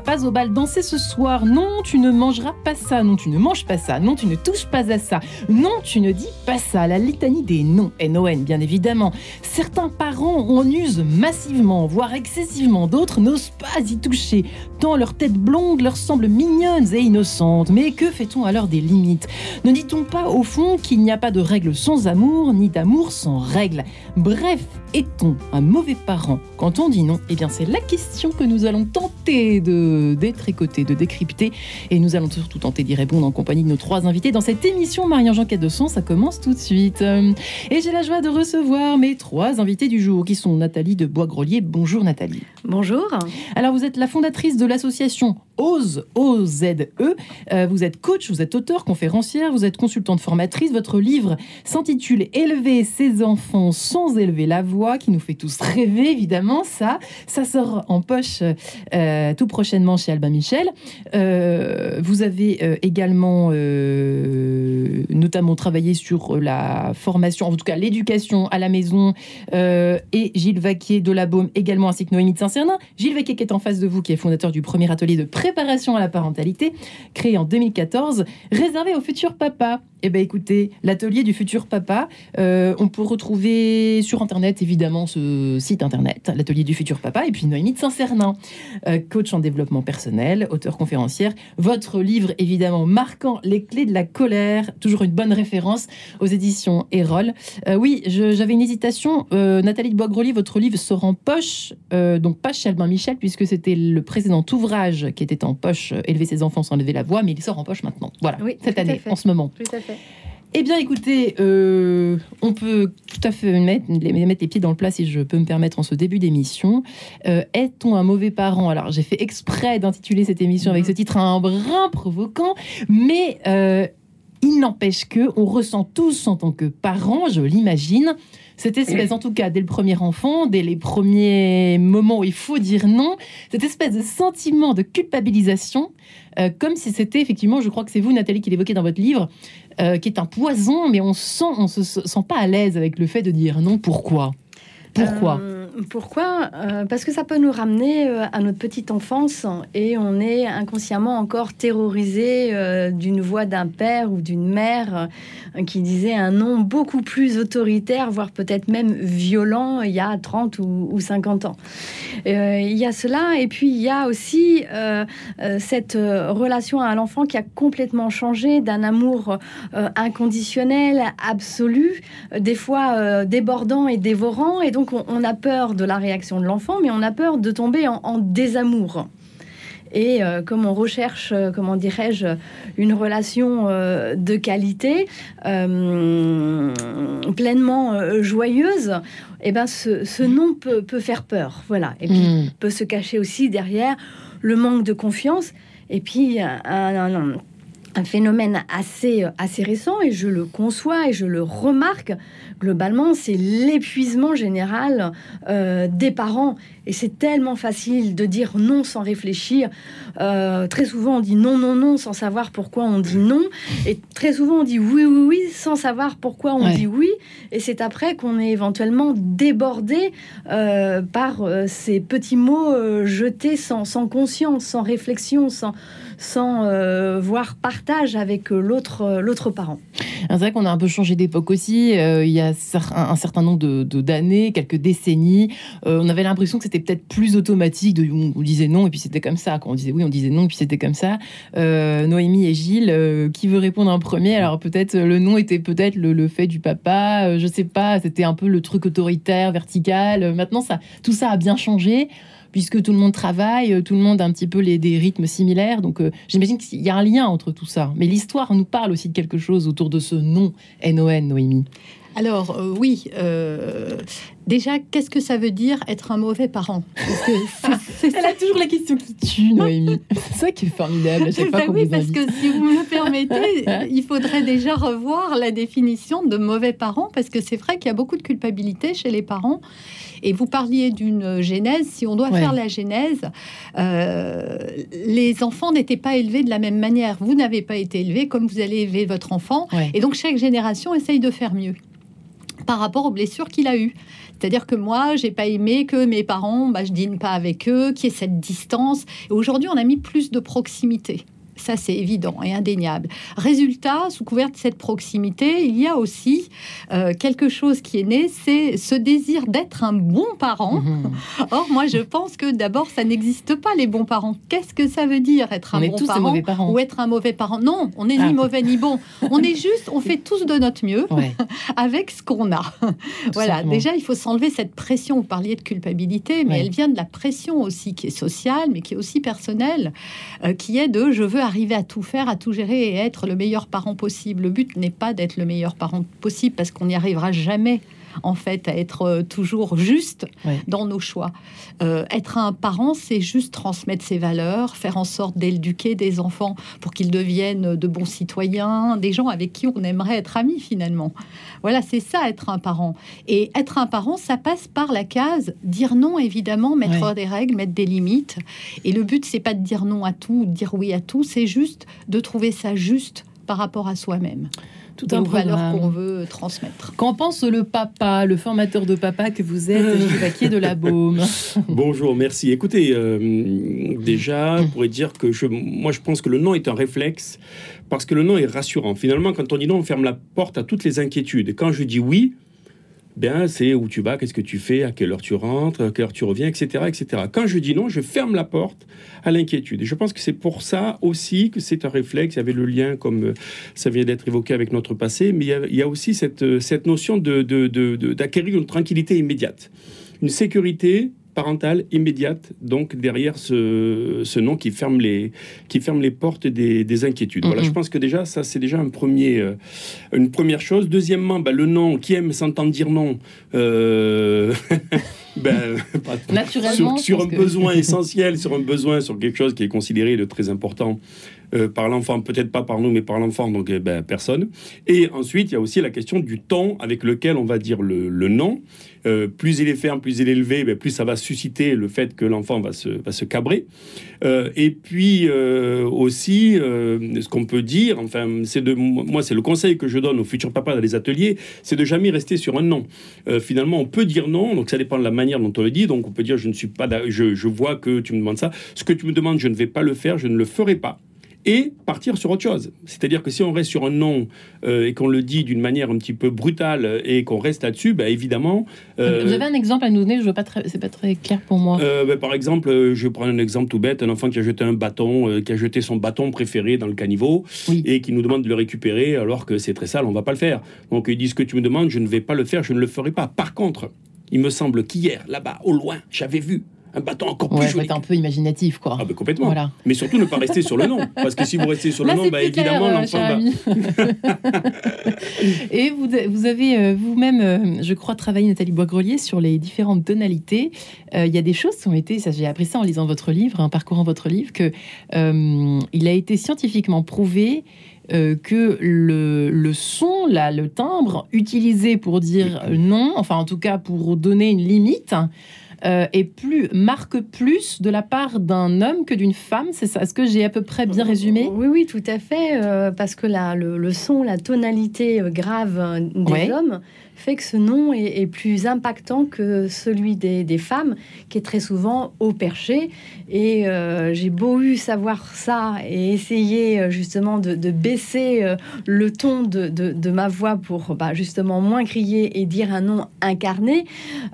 pas au bal danser ce soir. Non, tu ne mangeras pas ça. Non, tu ne manges pas ça. Non, tu ne touches pas à ça. Non, tu ne dis pas ça. La litanie des noms, N-O-N, bien évidemment. Certains parents en usent massivement, voire excessivement. D'autres n'osent pas y toucher, tant leur tête blonde leur semble mignonne et innocente. Mais que fait-on alors des limites? Ne dit-on pas au fond qu'il n'y a pas de règles sans amour, ni d'amour sans règles? Bref, est-on un mauvais parent quand on dit non Eh bien, c'est la question que nous allons tenter de détricoter, de décrypter. Et nous allons surtout tenter d'y répondre en compagnie de nos trois invités dans cette émission Marie-Jean de Son. Ça commence tout de suite. Et j'ai la joie de recevoir mes trois invités du jour qui sont Nathalie de Bois-Grelier. Bonjour Nathalie. Bonjour. Alors, vous êtes la fondatrice de l'association OZE, O-Z-E. Euh, vous êtes coach, vous êtes auteur, conférencière, vous êtes consultante formatrice. Votre livre s'intitule Élever ses enfants sans élever la voix, qui nous fait tous rêver, évidemment. Ça, ça sort en poche euh, tout prochainement chez Albin Michel. Euh, vous avez également notamment travaillé sur la formation, en tout cas l'éducation à la maison, et Gilles Vaquier de la Baume également, ainsi que Noémie de Saint-Cernin. Gilles Vaquier qui est en face de vous, qui est fondateur du premier atelier de préparation à la parentalité, créé en 2014, réservé aux futurs papas. Eh bien, écoutez, l'atelier du futur papa, euh, on peut retrouver sur Internet, évidemment, ce site Internet, l'atelier du futur papa, et puis Noémie de Saint-Cernin, euh, coach en développement personnel, auteur conférencière. Votre livre, évidemment, marquant les clés de la colère, toujours une bonne référence aux éditions Erol. Euh, oui, j'avais une hésitation. Nathalie de Bois-Grelier, votre livre sort en poche, donc pas chez Albin Michel, puisque c'était le précédent ouvrage qui était en poche, Élever ses enfants sans lever la voix, mais il sort en poche maintenant. Voilà, cette année, en ce moment. Tout à fait. Eh bien, écoutez, euh, on peut tout à fait mettre, mettre, les pieds dans le plat, si je peux me permettre, en ce début d'émission. Euh, est-on un mauvais parent? Alors, j'ai fait exprès d'intituler cette émission avec ce mhm. titre un brin provoquant, mais euh, il n'empêche que on ressent tous, en tant que parents, je l'imagine, cette espèce, en tout cas, dès le premier enfant, dès les premiers moments où il faut dire non, cette espèce de sentiment de culpabilisation, comme si c'était effectivement, je crois que c'est vous, Nathalie, qui l'évoquez dans votre livre, euh, qui est un poison, mais on sent, on se sent pas à l'aise avec le fait de dire non. Pourquoi? Pourquoi? Euh, pourquoi? Euh, Parce que ça peut nous ramener euh, à notre petite enfance et on est inconsciemment encore terrorisé euh, d'une voix d'un père ou d'une mère qui disait un nom beaucoup plus autoritaire, voire peut-être même violent il y a 30 ou, 50 ans. il y a cela et puis il y a aussi cette relation à l'enfant qui a complètement changé d'un amour inconditionnel, absolu, des fois débordant et dévorant et donc on a peur de la réaction de l'enfant, mais on a peur de tomber en, désamour. Et euh, comme on recherche, euh, comment dirais-je, une relation euh, de qualité, pleinement joyeuse, et eh ben ce, nom peut, faire peur. Voilà. Et puis mm. peut se cacher aussi derrière le manque de confiance. Et puis un, un phénomène assez, assez récent, et je le conçois et je le remarque, globalement, c'est l'épuisement général euh, des parents. Et c'est tellement facile de dire non sans réfléchir. Euh, très souvent, on dit non, non, non sans savoir pourquoi on dit non. Et très souvent, on dit oui, oui, oui sans savoir pourquoi on dit oui. Et c'est après qu'on est éventuellement débordé euh, par ces petits mots jetés sans, sans conscience, sans réflexion, sans sans euh, voir partage avec euh, l'autre euh, l'autre parent. C'est vrai qu'on a un peu changé d'époque aussi. il y a un, certain nombre de d'années, quelques décennies, on avait l'impression que c'était peut-être plus automatique. De, on, disait non et puis c'était comme ça. Quand on disait oui, on disait non et puis c'était comme ça. Noémie et Gilles, qui veut répondre en premier? Alors peut-être le non était peut-être le, fait du papa. je sais pas. C'était un peu le truc autoritaire, vertical. Maintenant, ça, tout ça a bien changé puisque tout le monde travaille, euh, tout le monde a un petit peu les, des rythmes similaires. Donc euh, j'imagine qu'il y a un lien entre tout ça. Mais l'histoire nous parle aussi de quelque chose autour de ce nom NON, Noémie. Alors euh, oui, déjà, qu'est-ce que ça veut dire être un mauvais parent Elle a toujours la question qui tue, Noémie. c'est ça qui est formidable à chaque fois ben Oui, parce que si vous me permettez, il faudrait déjà revoir la définition de mauvais parent, parce que c'est vrai qu'il y a beaucoup de culpabilité chez les parents. Et vous parliez d'une genèse. Si on doit faire la genèse, euh, les enfants n'étaient pas élevés de la même manière. Vous n'avez pas été élevé comme vous allez élever votre enfant. Et donc chaque génération essaye de faire mieux. Par rapport aux blessures qu'il a eues. C'est-à-dire que moi, j'ai pas aimé que mes parents, bah, je dîne pas avec eux, qu'il y ait cette distance. Et aujourd'hui, on a mis plus de proximité. Ça, c'est évident et indéniable. Résultat, sous couvert de cette proximité, il y a aussi euh, quelque chose qui est né, c'est ce désir d'être un bon parent. Mhm. Or, moi, je pense que d'abord, ça n'existe pas, les bons parents. Qu'est-ce que ça veut dire, être un bon parent, ou être un mauvais parent? Non, on n'est ni ah. mauvais ni bon. On est juste, on fait tous de notre mieux avec ce qu'on a. voilà, déjà, il faut s'enlever cette pression. Vous parliez de culpabilité, mais elle vient de la pression aussi qui est sociale, mais qui est aussi personnelle, euh, qui est de je veux arriver à tout faire, à tout gérer et être le meilleur parent possible. Le but n'est pas d'être le meilleur parent possible parce qu'on n'y arrivera jamais en fait, à être euh, toujours juste dans nos choix. Euh, être un parent, c'est juste transmettre ses valeurs, faire en sorte d'éduquer des enfants pour qu'ils deviennent de bons citoyens, des gens avec qui on aimerait être amis finalement. Voilà, c'est ça être un parent. Et être un parent, ça passe par la case dire non, évidemment, mettre des règles, mettre des limites. Et le but, c'est pas de dire non à tout, de dire oui à tout, c'est juste de trouver ça juste par rapport à soi-même tout un valeur qu'on veut transmettre. Qu'en pense le papa, le formateur de papa que vous êtes, Gilles de la Baume? Bonjour, merci. Écoutez, euh, déjà, on pourrait dire que je, moi, je pense que le non est un réflexe parce que le non est rassurant. Finalement, quand on dit non, on ferme la porte à toutes les inquiétudes. Et quand je dis oui, bien, c'est où tu vas, qu'est-ce que tu fais, à quelle heure tu rentres, à quelle heure tu reviens, etc., etc. Quand je dis non, je ferme la porte à l'inquiétude. Et je pense que c'est pour ça aussi que c'est un réflexe. Il y avait le lien, comme euh, ça vient d'être évoqué avec notre passé, mais il y a, aussi cette, euh, notion d'acquérir une tranquillité immédiate, une sécurité parentale immédiate, donc derrière ce, ce, nom qui ferme les, qui ferme les portes des, inquiétudes. Voilà, je pense que déjà, ça, c'est déjà un premier, euh, une première chose. Deuxièmement, bah, le nom, qui aime s'entendre dire non euh, ben, Naturellement, sur, un besoin essentiel, sur un besoin, sur quelque chose qui est considéré de très important euh, par l'enfant, peut-être pas par nous, mais par l'enfant, donc ben, personne. Et ensuite, il y a aussi la question du ton avec lequel on va dire le, le non. Euh, plus il est ferme, plus il est élevé, ben, plus ça va susciter le fait que l'enfant va se, va se cabrer. Euh, et puis aussi, ce qu'on peut dire, enfin, c'est de moi, c'est le conseil que je donne aux futurs papas dans les ateliers, c'est de jamais rester sur un non. finalement, on peut dire non, donc ça dépend de la manière dont on le dit. Donc on peut dire je ne suis pas, je, je vois que tu me demandes ça. Ce que tu me demandes, je ne vais pas le faire, je ne le ferai pas et partir sur autre chose. C'est-à-dire que si on reste sur un nom euh, et qu'on le dit d'une manière un petit peu brutale et qu'on reste là-dessus, bah, évidemment. Euh, Vous avez un exemple à nous donner Je veux pas c'est pas très clair pour moi. Euh, bah, par exemple, je prends un exemple tout bête un enfant qui a jeté un bâton, qui a jeté son bâton préféré dans le caniveau et qui nous demande de le récupérer alors que c'est très sale, on va pas le faire. Donc il dit ce que tu me demandes, je ne vais pas le faire, je ne le ferai pas. Par contre, il me semble qu'hier, là-bas, au loin, j'avais vu un bâton encore plus joli. un peu imaginatif, quoi. Ah, ben complètement. Voilà. Mais surtout ne pas rester sur le nom. Parce que si vous restez sur le nom, bah, évidemment, euh, l'enfant va. Et vous, vous avez euh, vous-même, euh, je crois, travaillé, Nathalie Boisgrelier, sur les différentes tonalités. Il y a des choses qui ont été, ça j'ai appris ça en lisant votre livre, en parcourant votre livre, que il a été scientifiquement prouvé que le, le, son, là, le timbre utilisé pour dire non, enfin en tout cas pour donner une limite, euh, et plus marque plus de la part d'un homme que d'une femme. C'est ça? Est-ce que j'ai à peu près bien résumé? Oui, oui, tout à fait. Euh, parce que la, le, son, la tonalité euh, grave des hommes fait que ce nom est, plus impactant que celui des, femmes, qui est très souvent au perché. Et euh, j'ai beau eu savoir ça et essayer euh, justement de, baisser euh, le ton de, ma voix pour bah, justement moins crier et dire un nom incarné,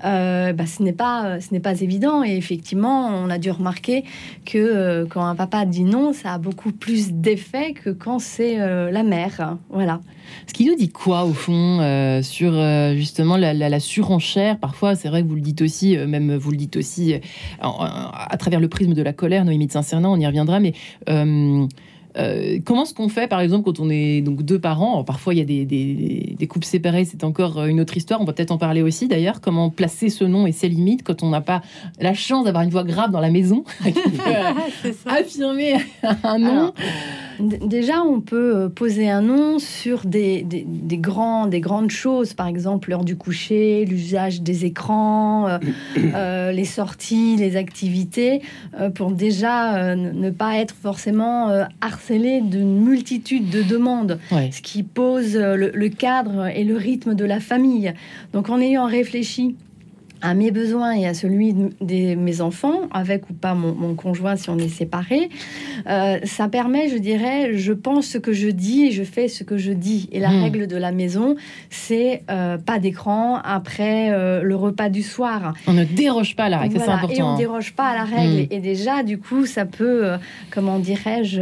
bah, ce n'est pas ce n'est pas évident. Et effectivement, on a dû remarquer que quand un papa dit non, ça a beaucoup plus d'effet que quand c'est la mère. Voilà. Ce qui nous dit quoi au fond sur euh, justement la, surenchère? Parfois, c'est vrai que vous le dites aussi, euh, même vous le dites aussi euh, à travers le prisme de la colère, Noémie de Saint-Cernin, on y reviendra, mais comment est-ce qu'on fait, par exemple, quand on est donc deux parents? Parfois, il y a des, des, couples séparés, c'est encore une autre histoire. On va peut-être en parler aussi, d'ailleurs. Comment placer ce nom et ses limites quand on n'a pas la chance d'avoir une voix grave dans la maison qui peut affirmer un nom? Déjà, on peut euh, poser un nom sur des, des, grands, des grandes choses, par exemple l'heure du coucher, l'usage des écrans, euh, euh, les sorties, les activités, pour déjà ne pas être forcément harcelé d'une multitude de demandes, ce qui pose le cadre et le rythme de la famille. Donc en ayant réfléchi à mes besoins et à celui de mes enfants, avec ou pas mon, conjoint si on est séparé, euh, ça permet, je dirais, je pense ce que je dis et je fais ce que je dis. Et la hmm. règle de la maison, c'est euh, pas d'écran après euh, le repas du soir. On ne déroge pas à la règle, c'est important. Et on ne déroge pas à la règle. Hmm. Et déjà, du coup, ça peut, comment dirais-je,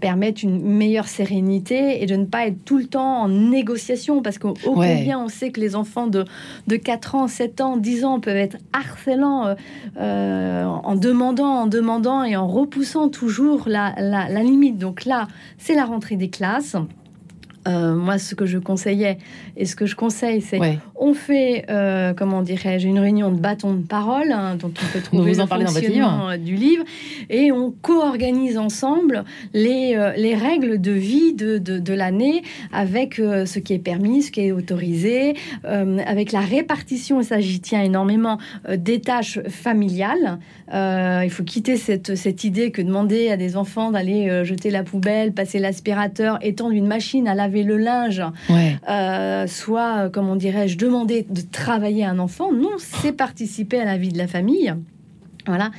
permettre une meilleure sérénité et de ne pas être tout le temps en négociation, parce qu'au combien on sait que les enfants de, de 4 ans, 7 ans, 10 ans peuvent être harcelants euh, euh, en demandant, en demandant et en repoussant toujours la limite. Donc là, c'est la rentrée des classes. Euh, moi, ce que je conseillais et ce que je conseille, c'est on fait, euh, comment dirais-je, une réunion de bâton de parole, hein, dont on peut trouver vous en le fonctionnement euh, du livre, et on co-organise ensemble les, les règles de vie de, de, l'année avec ce qui est permis, ce qui est autorisé, avec la répartition, et ça j'y tiens énormément, des tâches familiales. Il faut quitter cette, cette idée que demander à des enfants d'aller jeter la poubelle, passer l'aspirateur, étendre une machine à laver le linge, euh, soit, euh, comment dirais-je, demander de travailler un enfant. Non, c'est participer à la vie de la famille. Voilà.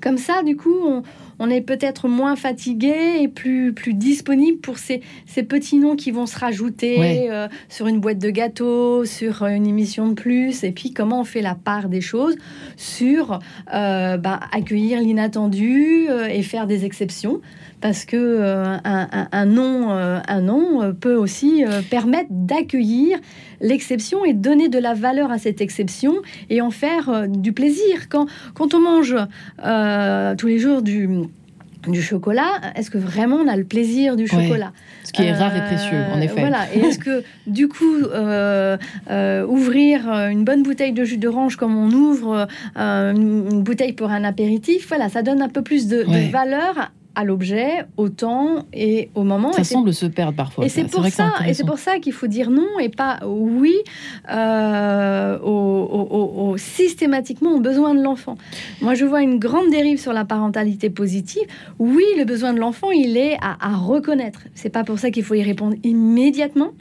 Comme ça, du coup, on, est peut-être moins fatigué et plus, plus disponible pour ces, ces petits noms qui vont se rajouter euh, sur une boîte de gâteau, sur une émission de plus. Et puis, comment on fait la part des choses sur bah, accueillir l'inattendu et faire des exceptions parce que euh, un, nom, un nom euh, peut aussi euh, permettre d'accueillir l'exception et donner de la valeur à cette exception et en faire du plaisir. Quand, quand on mange tous les jours du du chocolat, est-ce que vraiment on a le plaisir du chocolat Ce qui est rare et précieux, en effet. Voilà. Et est-ce que, du coup, ouvrir une bonne bouteille de jus d'orange comme on ouvre une bouteille pour un apéritif, voilà, ça donne un peu plus de, de valeur à l'objet, au temps et au moment. Ça semble se perdre parfois. Et c'est pour, ça, et c'est pour ça qu'il faut dire non et pas oui euh, au, systématiquement aux besoins de l'enfant. Moi, je vois une grande dérive sur la parentalité positive. Oui, le besoin de l'enfant, il est à, à reconnaître. C'est pas pour ça qu'il faut y répondre immédiatement.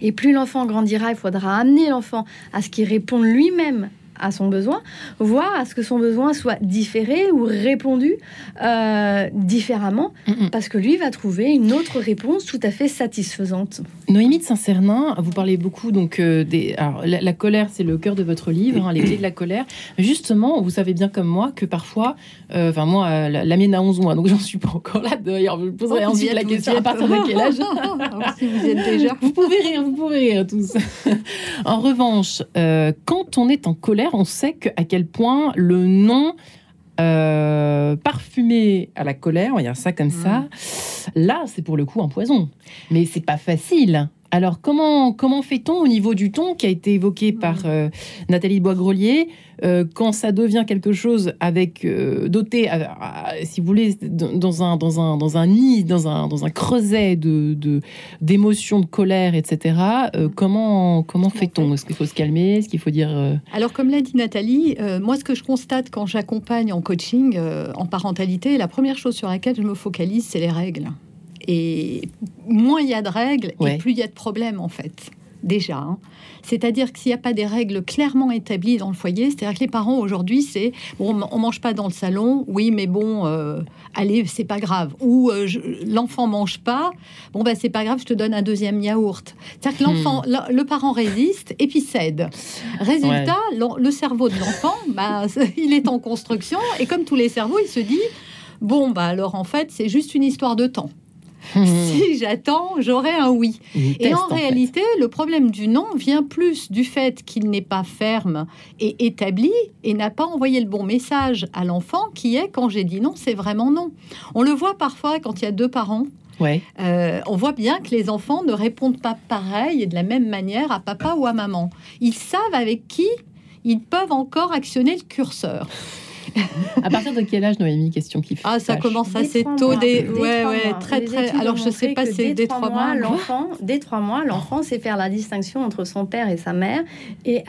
Et plus l'enfant grandira, il faudra amener l'enfant à ce qu'il réponde lui-même à son besoin, voire à ce que son besoin soit différé ou répondu euh, différemment, parce que lui va trouver une autre réponse tout à fait satisfaisante. Noémie de Saint-Cernin, vous parlez beaucoup donc euh, des. Alors, la, colère, c'est le cœur de votre livre, hein, les clés de la colère. Justement, vous savez bien comme moi que parfois, euh, enfin moi, la, mienne a 11 mois, donc j'en suis pas encore là. D'ailleurs, je poserai oh, ensuite la question à partir de quel âge si vous êtes déjà. Vous pouvez rire, vous pouvez rire tous. en revanche, quand on est en colère on sait à quel point le nom euh, parfumé à la colère, on va dire ça comme ça, mm. là, c'est pour le coup un poison. Mais c'est pas facile. Alors, comment, comment fait-on au niveau du ton qui a été évoqué par mm. euh, Nathalie Boisgrelier euh, quand ça devient quelque chose avec euh, doté, si vous voulez, dans un, dans un, dans un nid, dans un, dans un creuset de, d'émotions, de, colère, etc. Mm. comment comment fait-on? Est-ce qu'il faut se calmer? Est-ce qu'il faut dire Alors, comme l'a dit Nathalie, moi, ce que je constate quand j'accompagne en coaching, en parentalité, la première chose sur laquelle je me focalise, c'est les règles. Et moins il y a de règles, et plus il y a de problèmes, en fait déjà. Hein. C'est-à-dire que s'il n'y a pas des règles clairement établies dans le foyer, c'est-à-dire que les parents aujourd'hui, c'est bon, on mange pas dans le salon, oui, mais bon, euh, allez, c'est pas grave. Ou euh, l'enfant mange pas, bon ben c'est pas grave, je te donne un deuxième yaourt. C'est-à-dire que l'enfant, hmm. le, parent résiste et puis cède. Résultat, le, cerveau de l'enfant, bah, il est en construction et comme tous les cerveaux, il se dit bon bah alors en fait c'est juste une histoire de temps. Si j'attends, j'aurai un oui. et en, réalité, le problème du non vient plus du fait qu'il n'est pas ferme et établi et n'a pas envoyé le bon message à l'enfant qui est quand j'ai dit non, c'est vraiment non. On le voit parfois quand il y a deux parents. Ouais. Euh, on voit bien que les enfants ne répondent pas pareil et de la même manière à papa ou à maman. Ils savent avec qui ils peuvent encore actionner le curseur. à partir de quel âge, Noémie Question qui Ah, ça commence assez tôt. Des... Ouais, ouais, très, très. Alors, je sais pas, c'est dès trois mois. L'enfant, dès trois mois, l'enfant sait faire la distinction entre son père et sa mère et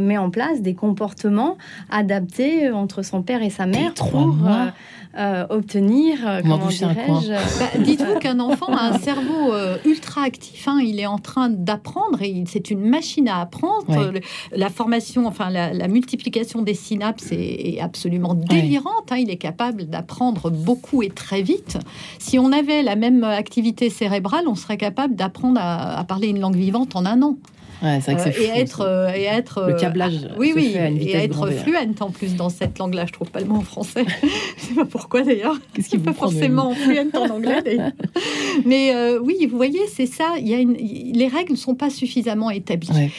met en place des comportements adaptés entre son père et sa mère pour mois. Euh, obtenir, euh, comment dirais-je bah, Dites-vous qu'un enfant a un cerveau euh, ultra actif. Hein. il est en train d'apprendre et c'est une machine à apprendre. la formation, enfin la, multiplication des synapses est, absolument délirante. Hein. il est capable d'apprendre beaucoup et très vite. Si on avait la même activité cérébrale, on serait capable d'apprendre à parler une langue vivante en un an. Ouais, c'est vrai que c'est et, être, euh, et être le câblage. Euh, oui, oui, et être fluente en plus dans cette langue-là. Je trouve pas le mot en français. je sais pas pourquoi d'ailleurs. Qu'est-ce qui pas forcément fluente en anglais. Mais euh, oui, vous voyez, c'est ça. Il y a une... les règles ne sont pas suffisamment établies.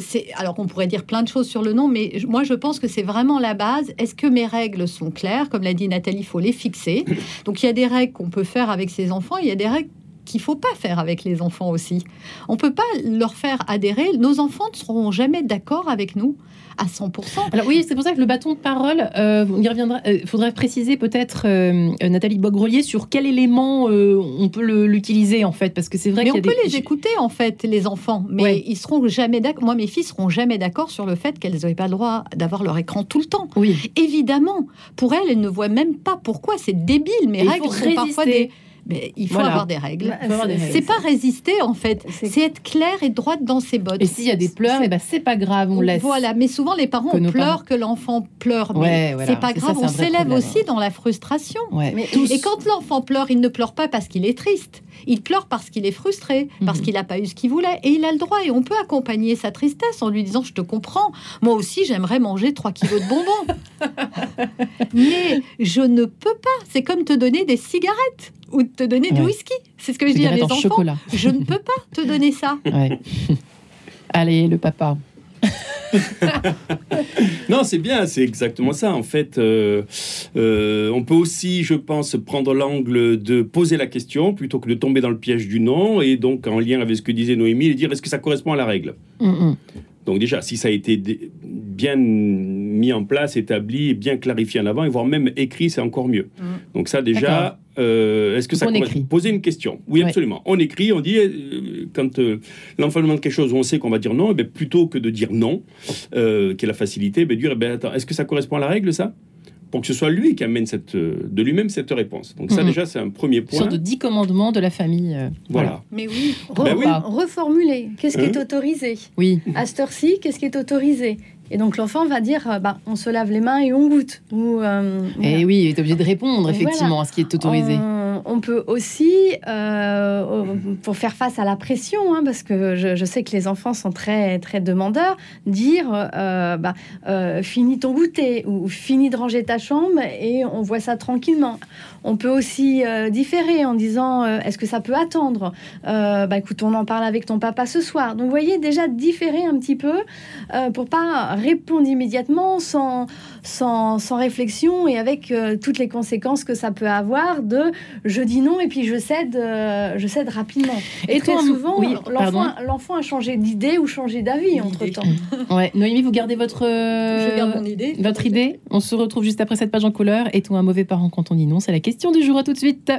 c'est alors qu'on pourrait dire plein de choses sur le nom, mais moi je pense que c'est vraiment la base. Est-ce que mes règles sont claires? Comme l'a dit Nathalie, il faut les fixer. Donc il y a des règles qu'on peut faire avec ses enfants. Il y a des règles qu'il faut pas faire avec les enfants aussi. On peut pas leur faire adhérer. Nos enfants ne seront jamais d'accord avec nous à 100%. Alors oui, c'est pour ça que le bâton de parole, euh, on y reviendra. Il euh, faudrait préciser peut-être euh, Nathalie Bogrelier sur quel élément on peut l'utiliser en fait, parce que c'est vrai. Mais on peut les écouter en fait, les enfants, mais ils seront jamais d'accord. Moi, mes filles seront jamais d'accord sur le fait qu'elles n'aient pas le droit d'avoir leur écran tout le temps. Oui. Évidemment, pour elles, elles ne voient même pas pourquoi c'est débile. Mes règles sont parfois des mais il faut avoir des règles. C'est pas résister en fait, c'est être clair et droite dans ses bottes. Et s'il y a des pleurs, et eh ben c'est pas grave, on laisse. Voilà, mais souvent les parents pleurent que l'enfant pleure, mais c'est pas grave, on s'élève aussi dans la frustration. Et quand l'enfant pleure, il ne pleure pas parce qu'il est triste, il pleure parce qu'il est frustré, parce mhm. qu'il n'a pas eu ce qu'il voulait, et il a le droit. Et on peut accompagner sa tristesse en lui disant je te comprends, moi aussi j'aimerais manger 3 kilos de bonbons, mais je ne peux pas. C'est comme te donner des cigarettes ou te donner du whisky. C'est ce que je dis à mes enfants. Chocolat. Je ne peux pas te donner ça. Allez, le papa. non, c'est bien, c'est exactement ça. En fait, euh, euh, on peut aussi, je pense, prendre l'angle de poser la question plutôt que de tomber dans le piège du non. Et donc, en lien avec ce que disait Noémie, dire est-ce que ça correspond à la règle? Mm, mm. Donc déjà, si ça a été bien mis en place, établi, et bien clarifié en avant, et voire même écrit, c'est encore mieux. Mm. Donc ça déjà, euh, est-ce que ça écrit. Poser une question. Oui, absolument. On écrit, on dit, euh, quand euh, l'enfant demande quelque chose, on sait qu'on va dire non, et eh plutôt que de dire non, qui est la facilité, ben, dire, eh ben, attends, est-ce que ça correspond à la règle, ça? Pour que ce soit lui qui amène cette, de lui-même cette réponse. Donc ça mhm. déjà c'est un premier point. Une sorte de dix commandements de la famille. voilà. Mais oui, ben reformuler. Qu'est-ce qui est hein? autorisé? Oui. À cette heure-ci, qu'est-ce qui est autorisé? Et donc l'enfant va dire, euh, bah, on se lave les mains et on goûte. Ou, euh, et oui, il est obligé de répondre effectivement à ce qui est autorisé. On, peut aussi, euh, pour faire face à la pression, hein, parce que je, sais que les enfants sont très très demandeurs, dire, bah, finis ton goûter ou finis de ranger ta chambre et on voit ça tranquillement. On peut aussi différer en disant, est-ce que ça peut attendre? Bah écoute, on en parle avec ton papa ce soir. Donc vous voyez déjà différer un petit peu pour pas répondre immédiatement sans, sans, sans réflexion et avec euh, toutes les conséquences que ça peut avoir de je dis non et puis je cède, euh, je cède rapidement. Et, très souvent, oui, l'enfant a changé d'idée ou changé d'avis entre-temps. ouais. Noémie, vous gardez votre, je garde mon idée. votre idée On se retrouve juste après cette page en couleur. Et tout un mauvais parent quand on dit non C'est la question du jour. À tout de suite.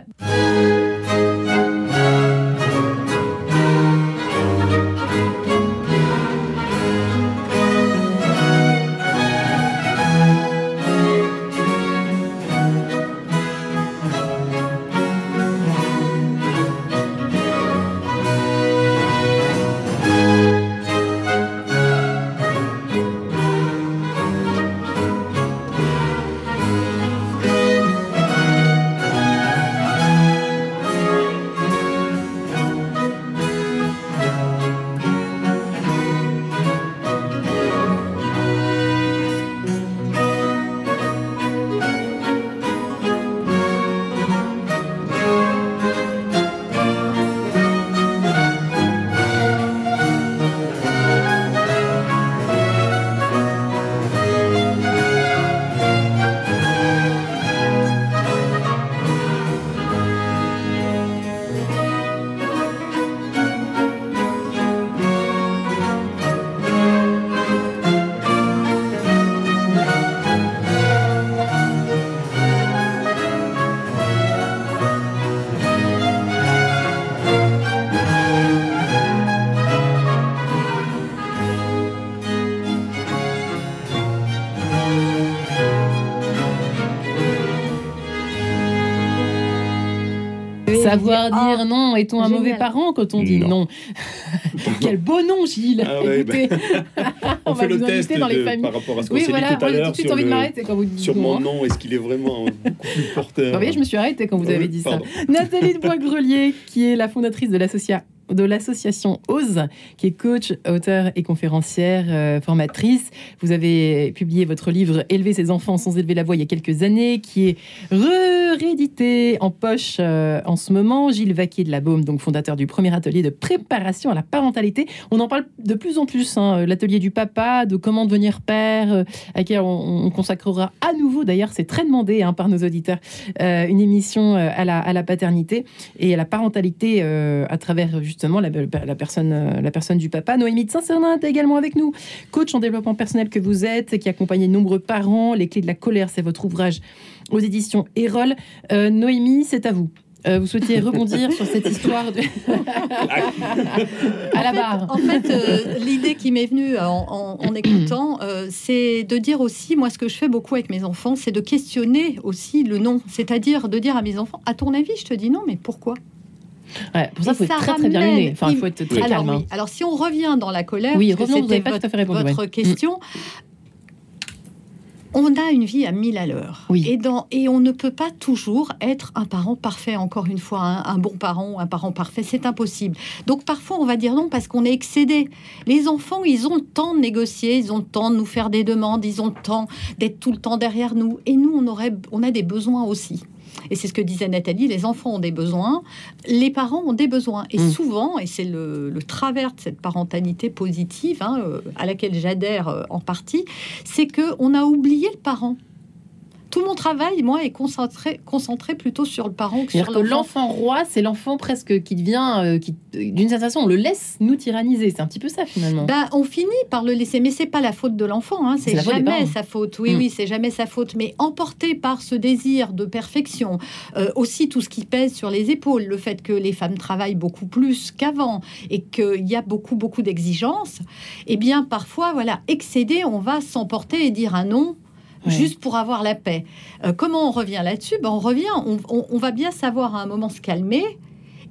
Savoir dit, dire Ah, non, est-on un génial. mauvais parent quand on dit non, Non? Quel beau nom, Gilles Ah ouais, Écoutez, On, on, fait va le vous test dans les de- familles. par rapport à ce qu'on Oui, s'est voilà, dit tout à l'heure de suite sur, envie de le- m'arrêter quand vous dites sur non, mon nom. Est-ce qu'il est vraiment beaucoup plus porteur? Vous voyez, je me suis arrêtée quand vous avez Oui, dit ça. Nathalie de Bois-Grelier, qui est la fondatrice de l'associa- de l'association OSE, qui est coach, auteur et conférencière, euh, formatrice. Vous avez publié votre livre Élever ses enfants sans élever la voix il y a quelques années, qui est réédité en poche euh, en ce moment. Gilles Vaquier de la Baume, donc fondateur du premier atelier de préparation à la parentalité. On en parle de plus en plus, hein, l'atelier du papa, de comment devenir père, euh, à laquelle on, on consacrera à nouveau, d'ailleurs c'est très demandé hein, par nos auditeurs, euh, une émission euh, à, la, à la paternité et à la parentalité euh, à travers justement la, la personne, euh, la personne du papa. Noémie de Saint-Cernin est également avec nous, coach en développement personnel que vous êtes, qui accompagne de nombreux parents. Les clés de la colère, c'est votre ouvrage aux éditions Erol. Euh, Noémie, c'est à vous. Euh, vous souhaitiez rebondir sur cette histoire de... à la En fait- barre. En fait, euh, l'idée qui m'est venue en, en- en écoutant, euh, c'est de dire aussi, moi, ce que je fais beaucoup avec mes enfants, c'est de questionner aussi le non. C'est-à-dire de dire à mes enfants, à ton avis, je te dis non, mais pourquoi? Ouais, pour ça, il faut être très très bien luné. Enfin, il faut être très Alors, calme. hein. oui. Alors, si on revient dans la colère, Oui, revenons, vous pas tout à fait votre, répondu, votre ouais. question. On a une vie à mille à l'heure. Oui. Et, dans, et on ne peut pas toujours être un parent parfait, encore une fois, un, un bon parent, un parent parfait, c'est impossible. Donc parfois on va dire non parce qu'on est excédé. Les enfants, ils ont le temps de négocier, ils ont le temps de nous faire des demandes, ils ont le temps d'être tout le temps derrière nous. Et nous, on, aurait, on a des besoins aussi. Et c'est ce que disait Nathalie, les enfants ont des besoins, les parents ont des besoins. Et Mm. souvent, et c'est le, le travers de cette parentalité positive, hein, euh, à laquelle j'adhère euh, en partie, c'est que on a oublié le parent. Tout mon travail, moi, est concentré, concentré plutôt sur le parent que sur l'enfant. l'enfant roi, c'est l'enfant presque qui devient, euh, qui, d'une certaine façon, on le laisse nous tyranniser. C'est un petit peu ça finalement. Ben, on finit par le laisser, mais c'est pas la faute de l'enfant, hein, C'est jamais sa faute. Oui, Mm. oui, c'est jamais sa faute. Mais emporté par ce désir de perfection, euh, aussi tout ce qui pèse sur les épaules, le fait que les femmes travaillent beaucoup plus qu'avant et qu'il y a beaucoup, beaucoup d'exigences, eh bien, parfois, voilà, excédé, on va s'emporter et dire un non. Juste pour avoir la paix. Euh, comment on revient là-dessus? Ben, On revient, on- on va bien savoir à un moment se calmer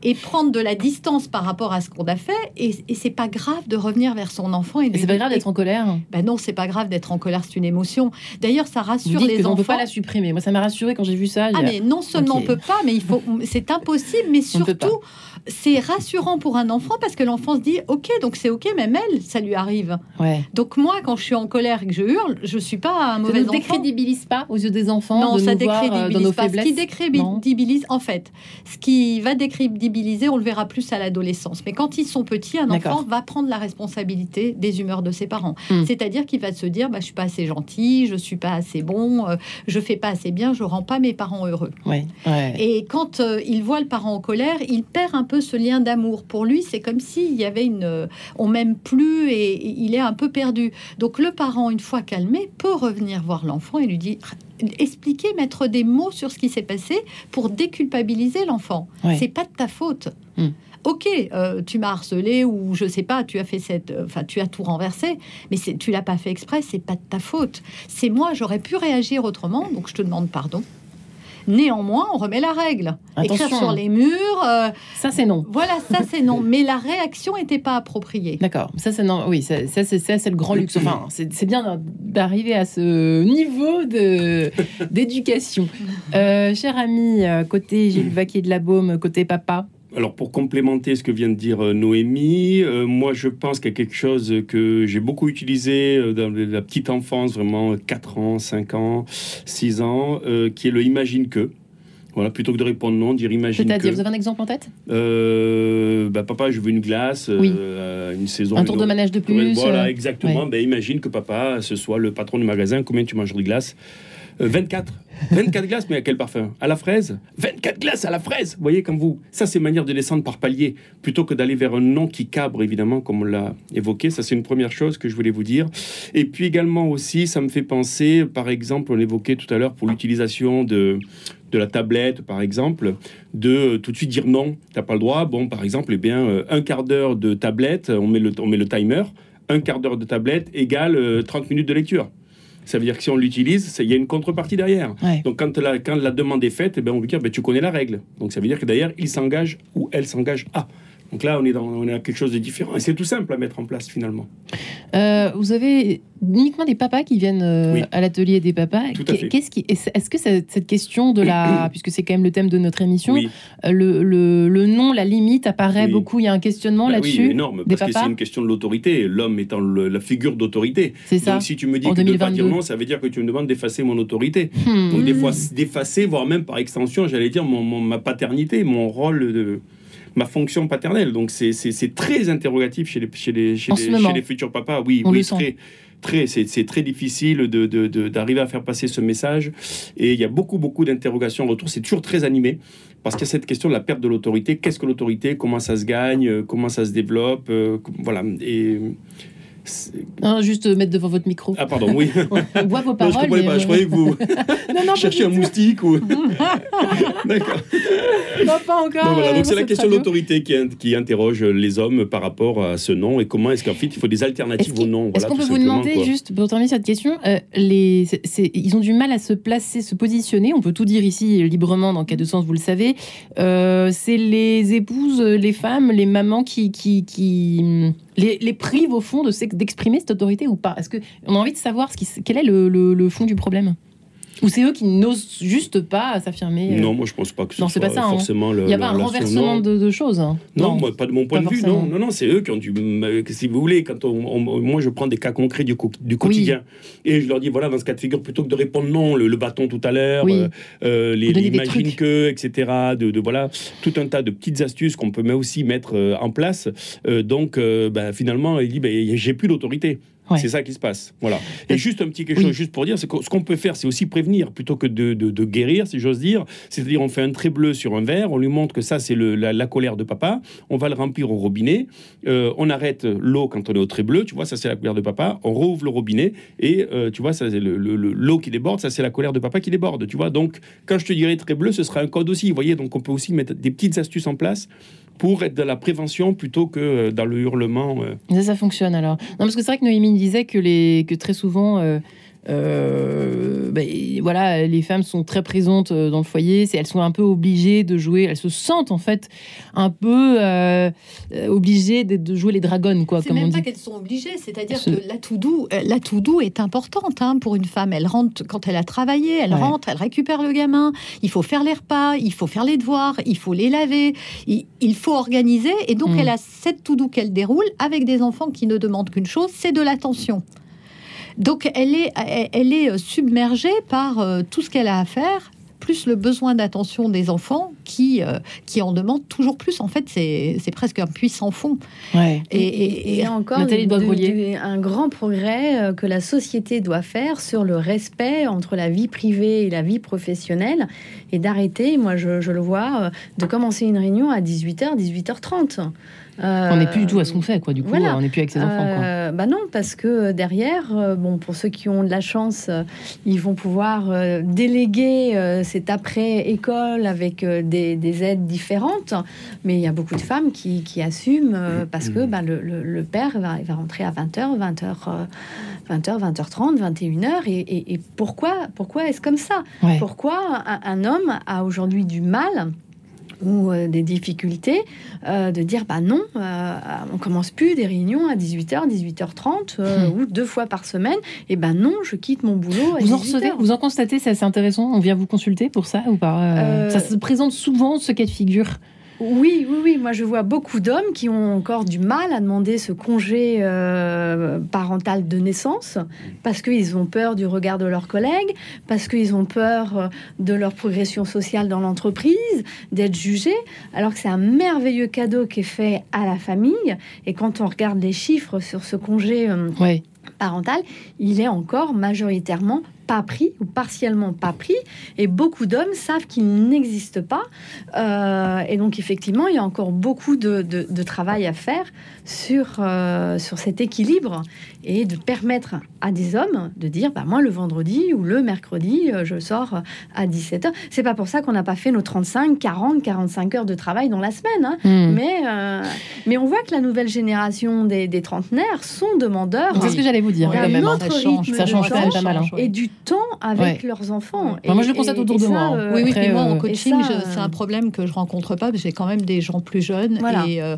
et prendre de la distance par rapport à ce qu'on a fait. Et, et c'est pas grave de revenir vers son enfant et, Et c'est pas grave d'être en colère. ben non, c'est pas grave d'être en colère, c'est une émotion. D'ailleurs, ça Vous rassure dites les qu'on ne peut enfants. pas la supprimer. Moi, ça m'a rassuré quand j'ai vu ça. Ah a- mais non seulement Ok. on peut pas, mais il faut, c'est impossible, mais On surtout c'est rassurant pour un enfant parce que l'enfant se dit ok donc c'est ok même elle ça lui arrive. Ouais. Donc moi quand je suis en colère et que je hurle, je suis pas un Ça mauvais ne enfant. décrédibilise pas aux yeux des enfants Non, de ça nous voir, euh, dans décrédibilise nos pas. Ce qui décrédibilise, en fait, ce qui va décrédibiliser, on le verra plus à l'adolescence. Mais quand ils sont petits, un enfant va prendre la responsabilité des humeurs de ses parents. Hmm. C'est-à-dire qu'il va se dire, bah, je suis pas assez gentil, je suis pas assez bon, euh, je fais pas assez bien, je rends pas mes parents heureux. Ouais, ouais. Et quand euh, il voit le parent en colère, il perd un peu ce lien d'amour. Pour lui, c'est comme s'il y avait une... euh, on m'aime plus et, et il est un peu perdu. Donc le parent, une fois calmé, peut revenir voir l'enfant et lui dire... expliquer, mettre des mots sur ce qui s'est passé pour déculpabiliser l'enfant. Ouais. C'est pas de ta faute. Hmm. Ok, euh, tu m'as harcelé ou je sais pas, tu as fait cette, euh, enfin tu as tout renversé, mais tu l'as pas fait exprès, c'est pas de ta faute. C'est moi, j'aurais pu réagir autrement, donc je te demande pardon. Néanmoins, on remet la règle. Attention. Écrire sur les murs, euh, Ça, c'est non. voilà, ça c'est non. Mais la réaction n'était pas appropriée. D'accord. Ça, c'est non. Oui, ça, ça, c'est ça, c'est le grand luxe. Enfin, c'est c'est bien d'arriver à ce niveau de d'éducation. Euh, cher ami, euh, côté Gilles Vaquier de la Baume, côté papa. Alors pour complémenter ce que vient de dire euh, Noémie, euh, moi je pense qu'il y a quelque chose que j'ai beaucoup utilisé euh, dans la petite enfance, vraiment 4 ans, 5 ans, 6 ans, qui est le imagine que. Voilà, plutôt que de répondre non, dire imagine C'est-à-dire, que. vous avez un exemple en tête? Euh, bah, papa, je veux une glace, Oui. une saison. Un tour de manège de plus Voilà, exactement. ouais. Ben, imagine que papa, ce soit le patron du magasin, combien tu manges de glace? Euh, 24. 24 glaces, mais à quel parfum? À la fraise? 24 glaces à la fraise Vous voyez, comme vous. Ça, c'est manière de descendre par palier, plutôt que d'aller vers un nom qui cabre, évidemment, comme on l'a évoqué. Ça, c'est une première chose que je voulais vous dire. Et puis également aussi, ça me fait penser, par exemple, on évoquait tout à l'heure pour l'utilisation de, de la tablette, par exemple, de euh, tout de suite dire non, t'as pas le droit. Bon, par exemple, eh bien, euh, un quart d'heure de tablette, on met le, on met le timer, un quart d'heure de tablette égale euh, 30 minutes de lecture. Ça veut dire que si on l'utilise, il y a une contrepartie derrière. Donc quand la, quand la demande est faite, eh ben, on veut dire ben, tu connais la règle. Donc ça veut dire que d'ailleurs, il s'engage ou elle s'engage à. Donc là, on est dans on est quelque chose de différent. Et c'est tout simple à mettre en place finalement. Euh, vous avez uniquement des papas qui viennent euh, à l'atelier des papas. Qu'est-ce qui, est-ce que cette question de la, puisque c'est quand même le thème de notre émission, euh, le, le, le, nom, la limite apparaît beaucoup. Il y a un questionnement bah là-dessus. Oui, énorme, parce que c'est une question de l'autorité. L'homme étant la figure d'autorité. C'est ça. Donc si tu me dis que de pas dire non, ça veut dire que tu me demandes d'effacer mon autorité. Hmm. Donc des fois d'effacer, voire même par extension, j'allais dire mon, ma paternité, mon rôle de ma fonction paternelle. Donc c'est très interrogatif chez les, chez les, chez les, futurs papas. Oui, oui très, très, c'est très difficile d'arriver de, à faire passer ce message. Et il y a beaucoup, beaucoup d'interrogations retour. C'est toujours très animé parce qu'il y a cette question de la perte de l'autorité. Qu'est-ce que l'autorité? Comment ça se gagne? Comment ça se développe? Euh, Voilà. Et non, juste mettre devant votre micro. Ah, pardon, oui. On voit vos paroles. je, pas, je croyais que vous non, non, cherchiez un moustique ou. D'accord. Non, pas encore. voilà, donc c'est la question de l'autorité qui, qui, interroge les hommes par rapport à ce nom et comment est-ce qu'en fait il faut des alternatives au nom. Est-ce qu'on peut vous demander, juste pour terminer cette question, euh, les, ils ont du mal à se placer, se positionner. On peut tout dire ici librement dans cas de sens, vous le savez. Euh, c'est les épouses, les femmes, les mamans qui, qui, qui les, les privent au fond d'exprimer cette autorité ou pas? Est-ce qu'on a envie de savoir quel est le fond du problème? Ou c'est eux qui n'osent juste pas s'affirmer euh Non, moi je pense pas que ce non, soit pas ça, hein. forcément le. Il n'y a pas un renversement de, choses. Hein. Non, pas de mon point de vue. Non, non, non, c'est eux qui ont dû. Si vous voulez, quand on, moi je prends des cas concrets du, du quotidien et je leur dis voilà dans ce cas de figure plutôt que de répondre non, le, bâton tout à l'heure, euh, euh, les imagine que, etc. De, voilà tout un tas de petites astuces qu'on peut aussi mettre en place. donc bah, finalement il dit bah, j'ai plus d'autorité. C'est ça qui se passe. Voilà. Et juste un petit quelque chose, juste pour dire, c'est que ce qu'on peut faire, c'est aussi prévenir plutôt que de, guérir, si j'ose dire. C'est-à-dire, on fait un trait bleu sur un verre, on lui montre que ça, c'est la, colère de papa. On va le remplir au robinet. Euh, on arrête l'eau quand on est au trait bleu. Tu vois, ça, c'est la colère de papa. On rouvre le robinet et euh, tu vois, ça, c'est l'eau qui déborde. Ça, c'est la colère de papa qui déborde. Tu vois, donc, quand je te dirais trait bleu, ce sera un code aussi. Vous voyez, donc on peut aussi mettre des petites astuces en place pour être de la prévention plutôt que euh, dans le hurlement. Ça, ça fonctionne alors. Non, parce que c'est vrai que Noémie disait que, les, que très souvent, euh, euh, ben, voilà, les femmes sont très présentes dans le foyer, elles sont un peu obligées de jouer, elles se sentent en fait un peu obligées de, jouer les dragons, quoi. C'est même pas qu'elles sont obligées, c'est-à-dire que la tout doux, la tout doux est importante hein, pour une femme. Elle rentre quand elle a travaillé, elle rentre, elle récupère le gamin. Il faut faire les repas, il faut faire les devoirs, il faut les laver, il, faut organiser. Et donc mm. elle a cette tout doux qu'elle déroule avec des enfants qui ne demandent qu'une chose, c'est de l'attention. Donc elle est, elle est submergée par euh, tout ce qu'elle a à faire plus le besoin d'attention des enfants qui, euh, qui en demandent toujours plus. En fait, c'est presque un puissant fond. Ouais. Et, et, encore un grand progrès euh, que la société doit faire sur le respect entre la vie privée et la vie professionnelle et d'arrêter, moi je, je, le vois, de commencer une réunion à 18h, 18h30 on n'est plus du tout à ce qu'on fait, quoi. Du coup, on n'est plus avec ses enfants. Euh, bah non, parce que derrière, euh, bon, pour ceux qui ont de la chance, euh, ils vont pouvoir déléguer cet après-école avec des, aides différentes. Mais il y a beaucoup de femmes qui, assument parce que bah, le, père va, va rentrer à 20h, 20h, 20h, 20h30, 21h. Et, pourquoi, pourquoi est-ce comme ça? Pourquoi un homme a aujourd'hui du mal ou euh, des difficultés, euh, de dire bah non, euh, on commence plus des réunions à 18h, 18h30 hmm. ou deux fois par semaine. Et ben non, je quitte mon boulot. vous en recevez, vous en constatez, c'est assez intéressant. On vient vous consulter pour ça ou pas Ça se présente souvent ce cas de figure? Oui, oui, oui. Moi, je vois beaucoup d'hommes qui ont encore du mal à demander ce congé euh, parental de naissance parce qu'ils ont peur du regard de leurs collègues, parce qu'ils ont peur euh, de leur progression sociale dans l'entreprise, d'être jugés, alors que c'est un merveilleux cadeau qui est fait à la famille. Et quand on regarde les chiffres sur ce congé euh, parental, il est encore majoritairement pas pris ou partiellement pas pris. Et beaucoup d'hommes savent qu'il n'existe pas. Euh, et donc, effectivement, il y a encore beaucoup de, travail à faire sur, euh, sur cet équilibre et de permettre à des hommes de dire bah, Moi, le vendredi ou le mercredi, euh, je sors à 17h. C'est pas pour ça qu'on n'a pas fait nos 35, 40, 45 heures de travail dans la semaine. Hein. Hmm. Mais, mais on voit que la nouvelle génération des, des trentenaires sont demandeurs. C'est ce que j'allais vous dire. Hein. ça change, ça change pas mal. Hein. Et du temps avec leurs enfants. Et, moi, je le constate autour de moi. oui, oui, mais moi, en coaching, c'est un problème que je rencontre pas, parce que j'ai quand même des gens plus jeunes. Et euh,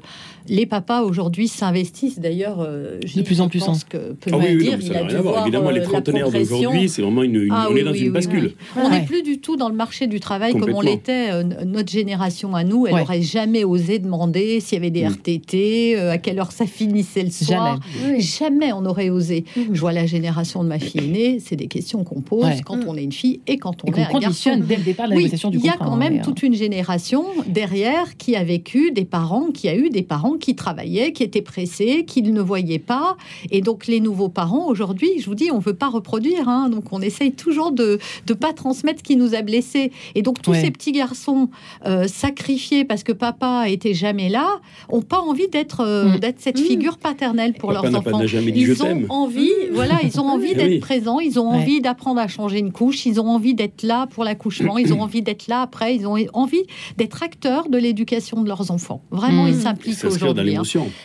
les papas aujourd'hui s'investissent d'ailleurs. Euh, de plus en plus. Je pense que peut ah oui, dire, il a dû voir, Évidemment, les euh, trentenaires d'aujourd'hui, c'est vraiment une. Ah on est dans une bascule. On n'est plus du tout dans le marché du travail comme on l'était. notre génération à nous, elle n'aurait jamais osé demander s'il y avait des mm. RTT, à quelle heure ça finissait le soir. Jamais, jamais on aurait osé. Mm. Je vois la génération de ma fille aînée, c'est des questions qu'on pose quand mm. on est une fille et quand on est un garçon. dès le départ la négociation du Il y a quand même toute une génération derrière qui a vécu des parents, qui a eu des parents qui travaillaient, qui étaient pressés, qui ne voyaient pas. Et donc les nouveaux parents, aujourd'hui, je vous dis, on veut pas reproduire. Hein. donc on essaye toujours de ne pas transmettre ce qui nous a blessés. Et donc tous ces petits garçons euh, sacrifiés parce que papa était jamais là, ont pas envie d'être euh, mm. d'être cette mm. figure paternelle pour leurs enfants. Ils ont envie, voilà, ils ont envie d'être présents, ils ont envie d'apprendre à changer une couche, ils ont envie d'être là pour l'accouchement, ils ont envie d'être là après, ils ont envie d'être acteurs de l'éducation de leurs enfants. Vraiment, ils s'impliquent aujourd'hui. Hein.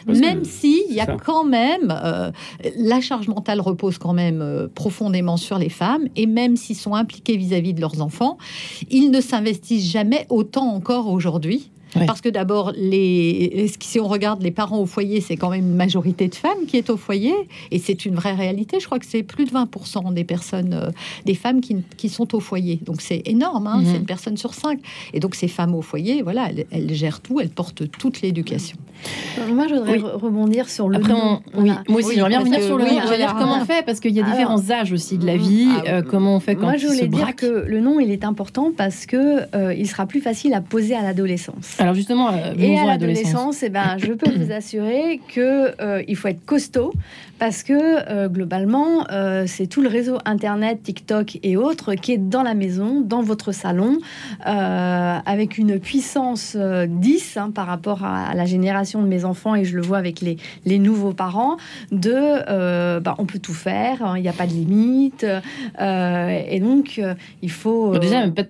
Même si il y a quand même euh, la charge mentale repose quand même euh, profondément sur les femmes, et même s'ils sont impliqués vis-à-vis -vis de leurs enfants, ils ne s'investissent jamais autant encore aujourd'hui parce que d'abord, les, si on regarde les parents au foyer, c'est quand même une majorité de femmes qui est au foyer, et c'est une vraie réalité. Je crois que c'est plus de 20% des personnes, euh, des femmes qui, qui, sont au foyer. Donc c'est énorme, hein, c'est mhm. une personne sur cinq. Et donc ces femmes au foyer, voilà, elles, gèrent tout, elles portent toute l'éducation. Euh, moi, je voudrais rebondir sur le. Après, oui, moi aussi, j'aimerais bien revenir sur le nom. Dire comment on fait, parce qu'il y a différents âges aussi de la mhm. vie. Ah euh, comment on fait quand Moi, je voulais dire que le nom, il est important parce que il sera plus facile à poser à l'adolescence. Alors justement, euh, et à l'adolescence, eh ben, je peux vous assurer que euh, il faut être costaud parce que euh, globalement, c'est tout le réseau internet, TikTok et autres qui est dans la maison, dans votre salon, avec une puissance 10 hein, par rapport à, la génération de mes enfants et je le vois avec les, les nouveaux parents. De, bah, on peut tout faire, hein, il n'y a pas de limite, et donc il faut. déjà, pas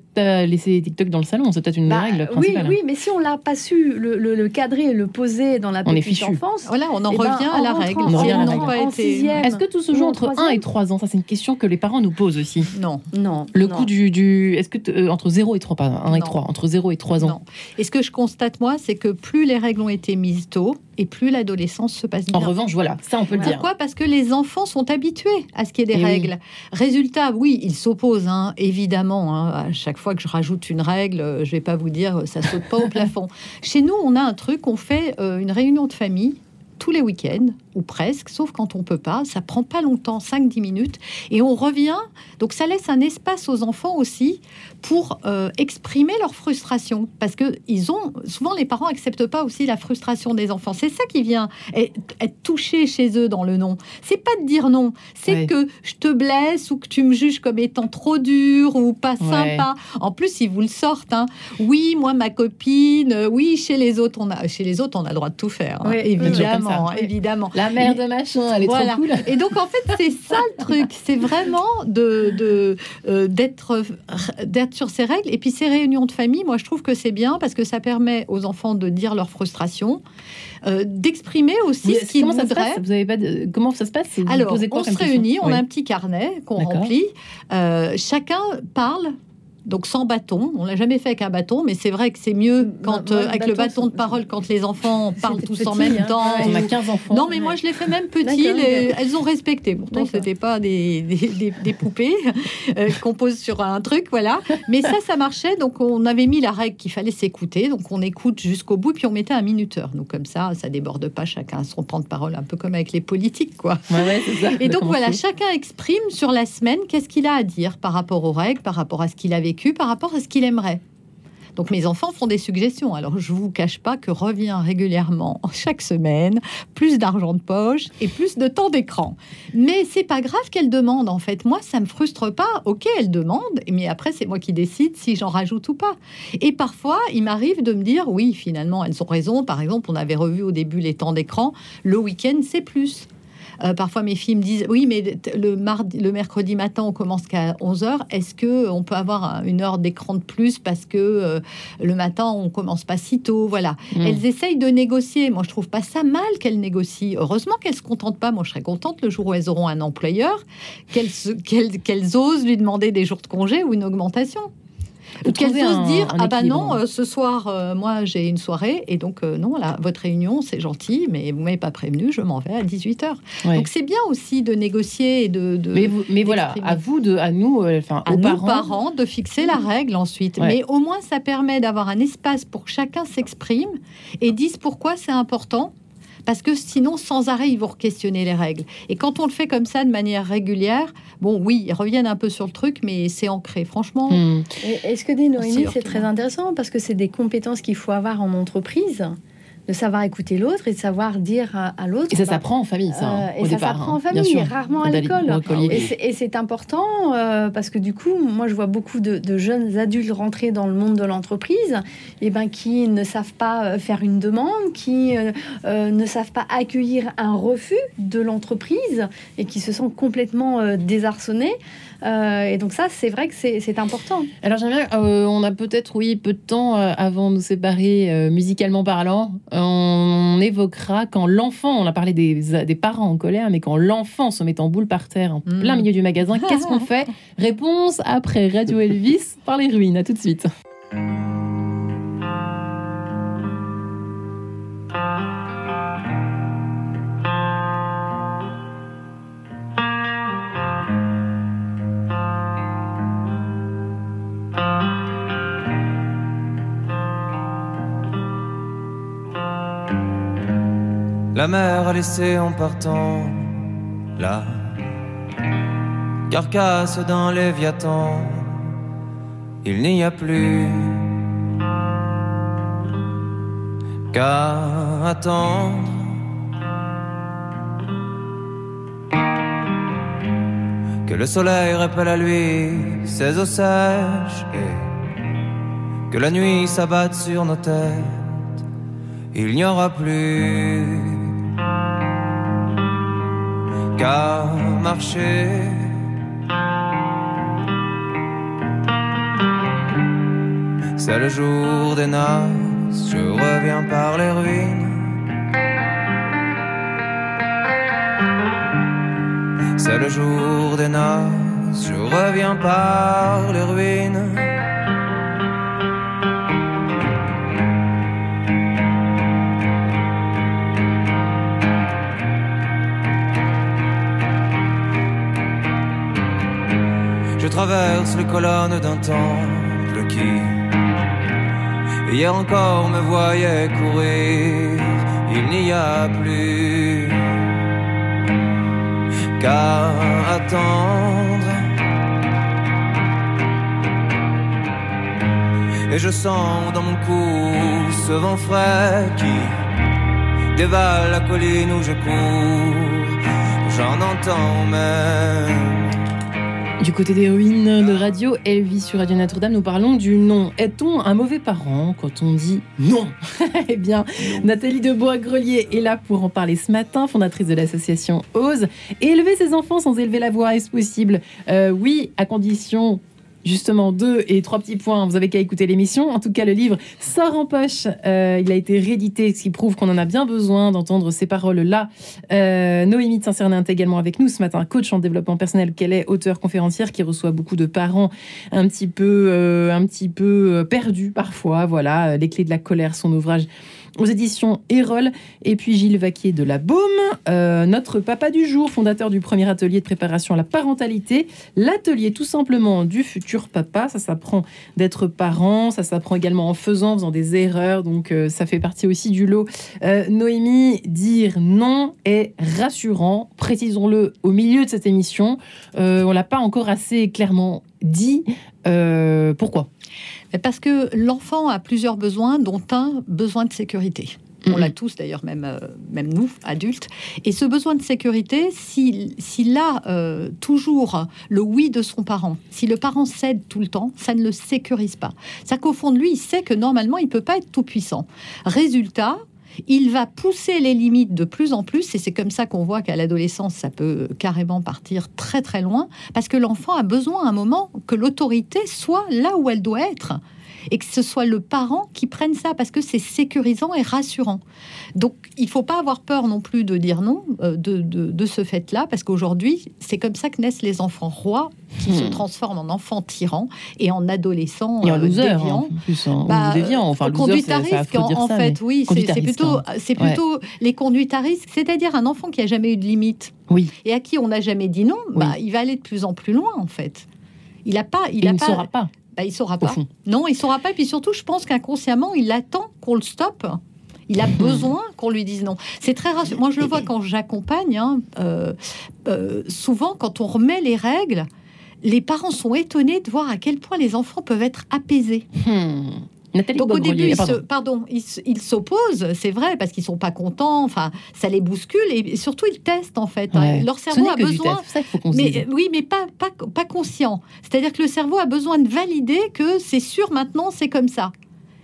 laisser TikTok dans le salon, c'est peut-être une bah, règle principale. Oui, oui, mais si on l'a pas su le, cadrer et le poser dans la petite enfance, voilà, on en eh ben, revient à la règle. On revient à la Est-ce que tout se joue entre 1 et 3 ans? Ça, c'est une question que les parents nous posent aussi. Non, non. Le coût du, du est-ce que euh, entre 0 et 3 pas 1 et 3, entre 0 et 3 ans? Non. Et ce que je constate moi, c'est que plus les règles ont été mises tôt, et plus l'adolescence se passe bien. En revanche, voilà, ça on peut le dire. Pourquoi? Parce que les enfants sont habitués à ce qu'il y ait des règles. Résultat, oui, ils s'opposent, hein, évidemment. Hein. à chaque fois que je rajoute une règle, euh, je vais pas vous dire, ça saute pas au plafond. Chez nous, on a un truc, on fait euh, une réunion de famille tous les week-ends, ou presque, sauf quand on peut pas. Ça prend pas longtemps, 5-10 minutes, et on revient. Donc ça laisse un espace aux enfants aussi pour euh, exprimer leur frustration, parce que ils ont souvent les parents acceptent pas aussi la frustration des enfants. C'est ça qui vient être, touché chez eux dans le non. C'est pas de dire non, c'est que je te blesse ou que tu me juges comme étant trop dur ou pas sympa. En plus, ils vous le sortent. Hein. Oui, moi ma copine. Oui, chez les autres, on a chez les autres, on a le droit de tout faire. Hein. évidemment évidemment. La mère de machin, elle est trop cool. Et donc en fait, c'est ça le truc, c'est vraiment de euh, d'être d'être sur ces règles. Et puis ces réunions de famille, moi je trouve que c'est bien parce que ça permet aux enfants de dire leur frustration, euh, d'exprimer aussi ce qu'ils voudraient. Vous avez pas comment ça se passe? Alors, on se réunit, on a un petit carnet qu'on remplit. Euh, chacun parle donc sans bâton. On l'a jamais fait avec un bâton, mais c'est vrai que c'est mieux quand euh, avec le bâton de parole quand les enfants parlent tous en même hein. temps. On a 15 enfants. Non, mais moi je les fais même petits. elles ont respecté. Pourtant, c'était pas des, des, poupées euh, qu'on pose sur un truc, voilà. Mais ça, ça marchait. Donc on avait mis la règle qu'il fallait s'écouter. Donc on écoute jusqu'au bout, puis on mettait un minuteur. Donc comme ça, ça déborde pas. Chacun son temps de parole, un peu comme avec les politiques, quoi. Et donc voilà, chacun exprime sur la semaine qu'est-ce qu'il a à dire par rapport aux règles, par rapport à ce qu'il a vécu par rapport à ce qu'il aimerait. Donc mes enfants font des suggestions. Alors je vous cache pas que revient régulièrement chaque semaine plus d'argent de poche et plus de temps d'écran. Mais c'est pas grave qu'elle demande en fait. Moi ça me frustre pas. Ok, elle demande, mais après c'est moi qui décide si j'en rajoute ou pas. Et parfois il m'arrive de me dire oui finalement elles ont raison. Par exemple on avait revu au début les temps d'écran. Le week-end c'est plus. Euh, parfois, mes filles me disent Oui, mais le, mardi, le mercredi matin, on commence qu'à 11h. Est-ce que on peut avoir une heure d'écran de plus parce que euh, le matin, on commence pas si tôt? Voilà. Mm. Elles essayent de négocier. Moi, je trouve pas ça mal qu'elles négocient. Heureusement qu'elles se contentent pas. Moi, je serais contente le jour où elles auront un employeur, qu'elles osent lui demander des jours de congé ou une augmentation. Ou qu'elles osent dire ah bah non, euh, ce soir, euh, moi j'ai une soirée et donc euh, non, là, votre réunion c'est gentil, mais vous m'avez pas prévenu, je m'en vais à 18h. Donc c'est bien aussi de négocier et de. mais, mais voilà, à vous, de, à nous, enfin, aux parents. parents. de fixer la règle ensuite. Mais au moins ça permet d'avoir un espace pour que chacun s'exprime et dise pourquoi c'est important parce que sinon, sans arrêt, ils vont questionner les règles. Et quand on le fait comme ça de manière régulière, bon, oui, ils reviennent un peu sur le truc, mais c'est ancré, franchement. Hmm. Et, ce que dit Noémie, c'est très intéressant parce que c'est des compétences qu'il faut avoir en entreprise de savoir écouter l'autre et de savoir dire à, l'autre. Et ça bah, s'apprend en famille, ça. Hein, euh, et ça s'apprend en hein, famille, rarement à l'école. Et c'est important euh, parce que du coup, moi, je vois beaucoup de, jeunes adultes rentrer dans le monde de l'entreprise, et ben qui ne savent pas euh, faire une demande, qui ne savent pas accueillir un refus de l'entreprise et qui se sont complètement désarçonnés. Et donc ça, c'est vrai que c'est important. Alors j'aimerais, on a peut-être, oui, peu de temps avant de nous séparer, musicalement parlant on évoquera quand l'enfant, on a parlé des, parents en colère, mais quand l'enfant se met en boule par terre en plein mm. milieu du magasin, qu'est-ce qu'on fait? Réponse après Radio Elvis par les ruines. À tout de suite. La mer a laissé en partant la carcasse d'un léviathan. Il n'y a plus qu'à attendre. Que le soleil rappelle à lui ses eaux sèches et que la nuit s'abatte sur nos têtes. Il n'y aura plus C'est le jour des noces, je reviens par les ruines. C'est le jour des noces, je reviens par les ruines. Traverse les colonnes d'un temple qui, hier encore, me voyait courir. Il n'y a plus qu'à attendre. Et je sens dans mon cou ce vent frais qui dévale la colline où je cours. J'en entends même du côté des ruines de radio Elvis sur Radio Notre-Dame, nous parlons du non. Est-on un mauvais parent quand on dit non? Eh bien, Nathalie Debois-Grelier est là pour en parler ce matin, fondatrice de l'association Ose. élever ses enfants sans élever la voix, est-ce possible? Euh, Oui, à condition justement deux et trois petits points, vous avez qu'à écouter l'émission. En tout cas, le livre sort en poche. Euh, il a été réédité, ce qui prouve qu'on en a bien besoin d'entendre ces paroles-là. Euh, Noémie de Saint-Cernin est également avec nous ce matin, coach en développement personnel qu'elle est, auteur conférencière qui reçoit beaucoup de parents un petit peu, euh, un petit peu perdus parfois. Voilà, les clés de la colère, son ouvrage aux éditions Erol. Et puis Gilles Vaquier de la Baume, euh, notre papa du jour, fondateur du premier atelier de préparation à la parentalité. L'atelier tout simplement du futur papa. Ça s'apprend d'être parent, ça s'apprend également en faisant, en faisant des erreurs. Donc euh, ça fait partie aussi du lot. Euh, Noémie, dire non est rassurant. Précisons-le au milieu de cette émission. on l'a pas encore assez clairement dit. pourquoi? Parce que l'enfant a plusieurs besoins, dont un besoin de sécurité. On l'a tous d'ailleurs, même, euh, même nous, adultes. Et ce besoin de sécurité, s'il a euh, toujours le oui de son parent, si le parent cède tout le temps, ça ne le sécurise pas. Ça qu'au fond de lui, il sait que normalement, il peut pas être tout puissant. Résultat, il va pousser les limites de plus en plus, et c'est comme ça qu'on voit qu'à l'adolescence, ça peut carrément partir très très loin, parce que l'enfant a besoin à un moment que l'autorité soit là où elle doit être et que ce soit le parent qui prenne ça parce que c'est sécurisant et rassurant. Donc il faut pas avoir peur non plus de dire non euh, de, ce fait-là parce qu'aujourd'hui c'est comme ça que naissent les enfants rois qui se hmm. transforment en enfants tyrans et en adolescents et en euh, loser, déviants. En plus, en, bah, enfin, conduite à risque, en, fait, oui, c'est plutôt, hein. c'est plutôt les conduites à risque, c'est-à-dire un enfant qui a jamais eu de limite, oui, et à qui on n'a jamais dit non, bah, il va aller de plus en plus loin, en fait. Il a pas, il, a ne pas, saura pas. Bah, il saura pas. Non, il saura pas. Et puis surtout, je pense qu'inconsciemment, il attend qu'on le stoppe. Il a besoin qu'on lui dise non. C'est très rassurant. Moi, je le vois quand j'accompagne. Hein, euh, euh, souvent, quand on remet les règles, les parents sont étonnés de voir à quel point les enfants peuvent être apaisés. Hmm. Donc au début, pardon. ils, s'opposent, c'est vrai, parce qu'ils sont pas contents. Enfin, ça les bouscule et surtout ils testent en fait. Leur cerveau a besoin, mais oui, mais pas, pas, pas conscient. C'est-à-dire que le cerveau a besoin de valider que c'est sûr maintenant, c'est comme ça.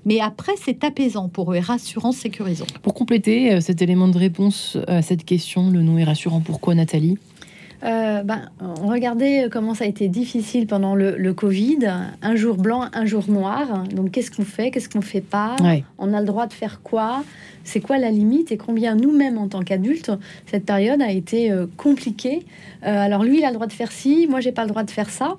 Mais après, c'est apaisant pour eux et rassurant, sécurisant. Pour compléter euh, cet élément de réponse à cette question, le nom est rassurant. Pourquoi, Nathalie? Euh, ben, on regardait comment ça a été difficile pendant le, Covid. Un jour blanc, un jour noir. Donc, qu'est-ce qu'on fait? Qu'est-ce qu'on fait pas? On a le droit de faire quoi? C'est quoi la limite Et combien nous-mêmes, en tant qu'adultes, cette période a été euh, compliquée? Euh, Alors, lui, il a le droit de faire ci, moi, j'ai pas le droit de faire ça.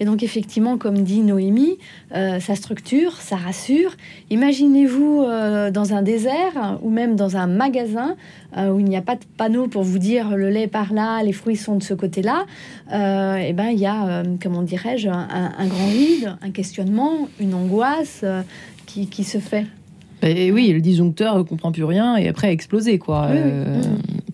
Et donc, effectivement, comme dit Noémie, ça structure, ça rassure. Imaginez-vous dans un désert ou même dans un magasin où il n'y a pas de panneau pour vous dire le lait par là, les fruits sont de ce côté-là, euh, eh ben, il y a, euh, comment dirais-je, un, grand vide, un questionnement, une angoisse euh, qui, se fait. Et oui, le disjoncteur ne comprend plus rien et après a explosé, quoi.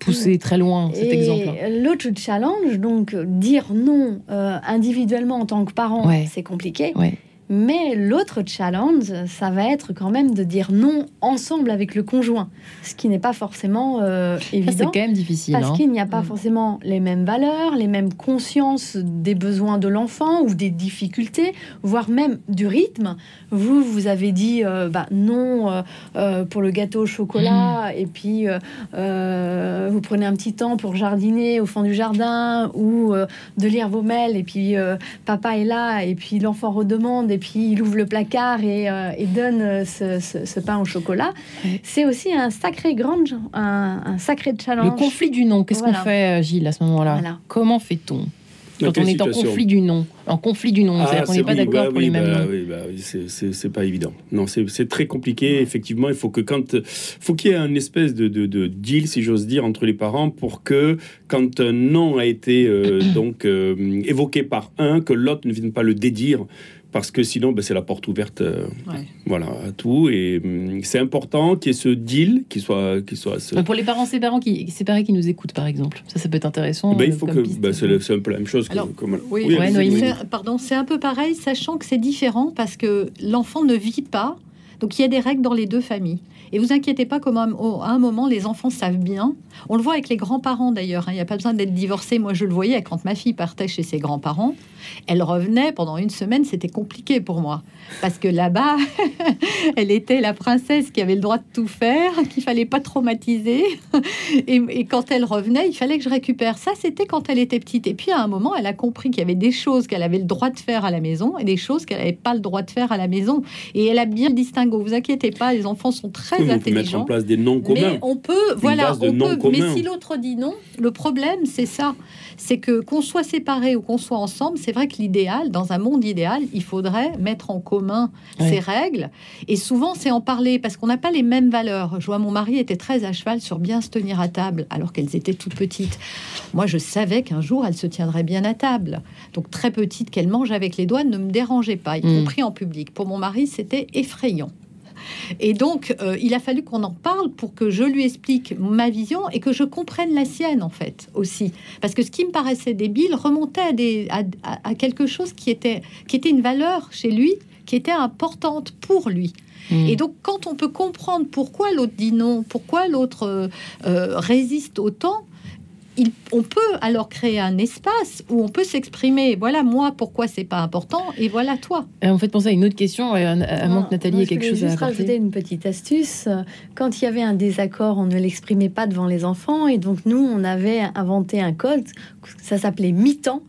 Pousser très loin, cet et exemple. L'autre challenge, donc dire non individuellement en tant que parent, c'est compliqué. Ouais. Mais l'autre challenge, ça va être quand même de dire non ensemble avec le conjoint, ce qui n'est pas forcément euh, évident. C'est quand même difficile. Parce hein. qu'il n'y a pas mm. forcément les mêmes valeurs, les mêmes consciences des besoins de l'enfant ou des difficultés, voire même du rythme. Vous, vous avez dit euh, bah, non euh, pour le gâteau au chocolat, mm. et puis vous prenez un petit temps pour jardiner au fond du jardin ou de lire vos mails, et puis papa est là, et puis l'enfant redemande, et puis il ouvre le placard et, donne ce, pain au chocolat. C'est aussi un sacré grand, un, sacré challenge. Le conflit du nom, qu'est-ce qu'on fait, Gilles, à ce moment-là Comment fait-on quand on est en conflit du nom, en conflit du nom, ah, c'est-à-dire qu'on n'est pas d'accord bah pour les mêmes bah noms. Oui, bah c'est pas évident. Non, c'est très compliqué. Effectivement, il faut que quand, faut qu'il y ait un espèce de, de, deal, si j'ose dire, entre les parents pour que quand un nom a été euh, donc euh, évoqué par un, que l'autre ne vienne pas le dédire parce que sinon, ben, c'est la porte ouverte euh, voilà, à tout. Et hum, c'est important qu'il y ait ce deal, qui soit... Qui soit Pour les parents séparés qui, séparés qui nous écoutent, par exemple, ça, ça peut être intéressant. Ben, il euh, faut que... Ben, c'est un peu la même chose. oui, pardon, c'est un peu pareil, sachant que c'est différent parce que l'enfant ne vit pas. Donc il y a des règles dans les deux familles. Et vous inquiétez pas, comme à un moment, les enfants savent bien. On le voit avec les grands-parents d'ailleurs. Hein. Il n'y a pas besoin d'être divorcé. Moi, je le voyais quand ma fille partait chez ses grands-parents. Elle revenait pendant une semaine. C'était compliqué pour moi. Parce que là-bas, elle était la princesse qui avait le droit de tout faire, qu'il fallait pas traumatiser. Et, quand elle revenait, il fallait que je récupère. Ça, c'était quand elle était petite. Et puis à un moment, elle a compris qu'il y avait des choses qu'elle avait le droit de faire à la maison et des choses qu'elle n'avait pas le droit de faire à la maison. Et elle a bien distingué. Vous inquiétez pas, les enfants sont très on Peut mettre en place des noms communs. Mais on peut, voilà, on peut. Mais si l'autre dit non, le problème, c'est ça. C'est que qu'on soit séparés ou qu'on soit ensemble, c'est vrai que l'idéal, dans un monde idéal, il faudrait mettre en commun ces règles. Et souvent, c'est en parler parce qu'on n'a pas les mêmes valeurs. Je vois mon mari était très à cheval sur bien se tenir à table alors qu'elles étaient toutes petites. Moi, je savais qu'un jour, elle se tiendrait bien à table. Donc très petite, qu'elle mange avec les doigts ne me dérangeait pas, y mm. compris en public. Pour mon mari, c'était effrayant. Et donc, euh, il a fallu qu'on en parle pour que je lui explique ma vision et que je comprenne la sienne, en fait, aussi. Parce que ce qui me paraissait débile remontait à, des, à, quelque chose qui était, qui était une valeur chez lui qui était importante pour lui. Mm. Et donc, quand on peut comprendre pourquoi l'autre dit non, pourquoi l'autre euh, euh, résiste autant, on peut alors créer un espace où on peut s'exprimer. Voilà moi pourquoi c'est pas important et voilà toi. Et en fait, penser à une autre question, à, moins que Nathalie ait quelque chose à juste rajouter une petite astuce. Quand il y avait un désaccord, on ne l'exprimait pas devant les enfants et donc nous, on avait inventé un code. Ça s'appelait mi-temps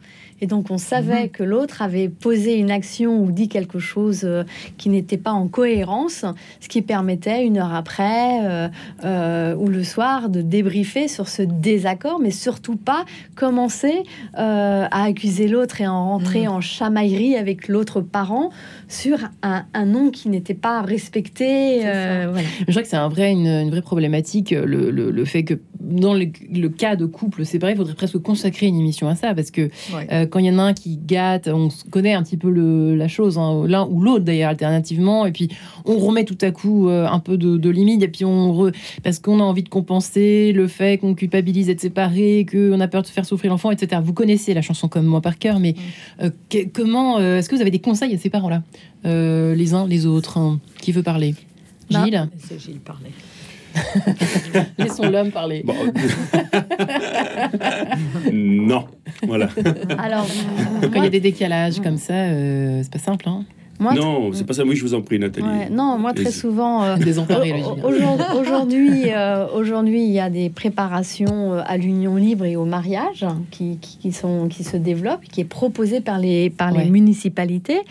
et donc, on savait mhm. que l'autre avait posé une action ou dit quelque chose euh, qui n'était pas en cohérence, ce qui permettait une heure après euh, euh, ou le soir de débriefer sur ce désaccord, mais surtout pas commencer à accuser l'autre et en rentrer mhm. en chamaillerie avec l'autre parent sur un, nom qui n'était pas respecté. Je crois que c'est un vrai, une, vraie problématique, le, fait que dans le, cas de couple séparé, il faudrait presque consacrer une émission à ça, parce que quand il y en a un qui gâte, on connaît un petit peu le, la chose, hein, l'un ou l'autre d'ailleurs, alternativement, et puis on remet tout à coup euh, un peu de, limite, et puis on parce qu'on a envie de compenser le fait qu'on culpabilise d'être séparé, qu'on a peur de faire souffrir l'enfant, etc. Vous connaissez la chanson comme moi par cœur, mais euh, comment euh, est-ce que vous avez des conseils à ces parents-là, les uns, les autres hein? Qui veut parler? Bah, Gilles? Gilles parler. Laissons l'homme parler. non, voilà. Alors, quand il y a des décalages comme ça, euh, c'est pas simple. Hein non, c'est pas ça. Oui, je vous en prie, Nathalie. non, moi très souvent. Euh, aujourd'hui, euh, aujourd'hui, il y a des préparations euh, à l'union libre et au mariage qui, qui, sont qui se développent, qui est proposé par les par les municipalités.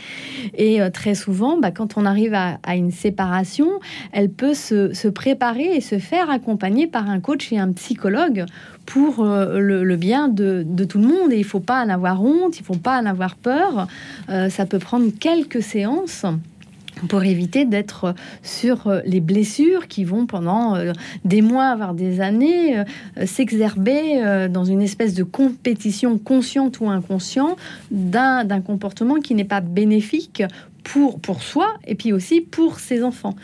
Et très souvent, bah, quand on arrive à, à, une séparation, elle peut se, se préparer et se faire accompagner par un coach et un psychologue pour euh, le, bien de, tout le monde. Et il ne faut pas en avoir honte, il ne faut pas en avoir peur. Euh, ça peut prendre quelques séances pour éviter d'être sur euh, les blessures qui vont pendant des mois, voire des années, s'exerber dans une espèce de compétition consciente ou inconsciente d'un comportement qui n'est pas bénéfique pour, pour soi et puis aussi pour ses enfants.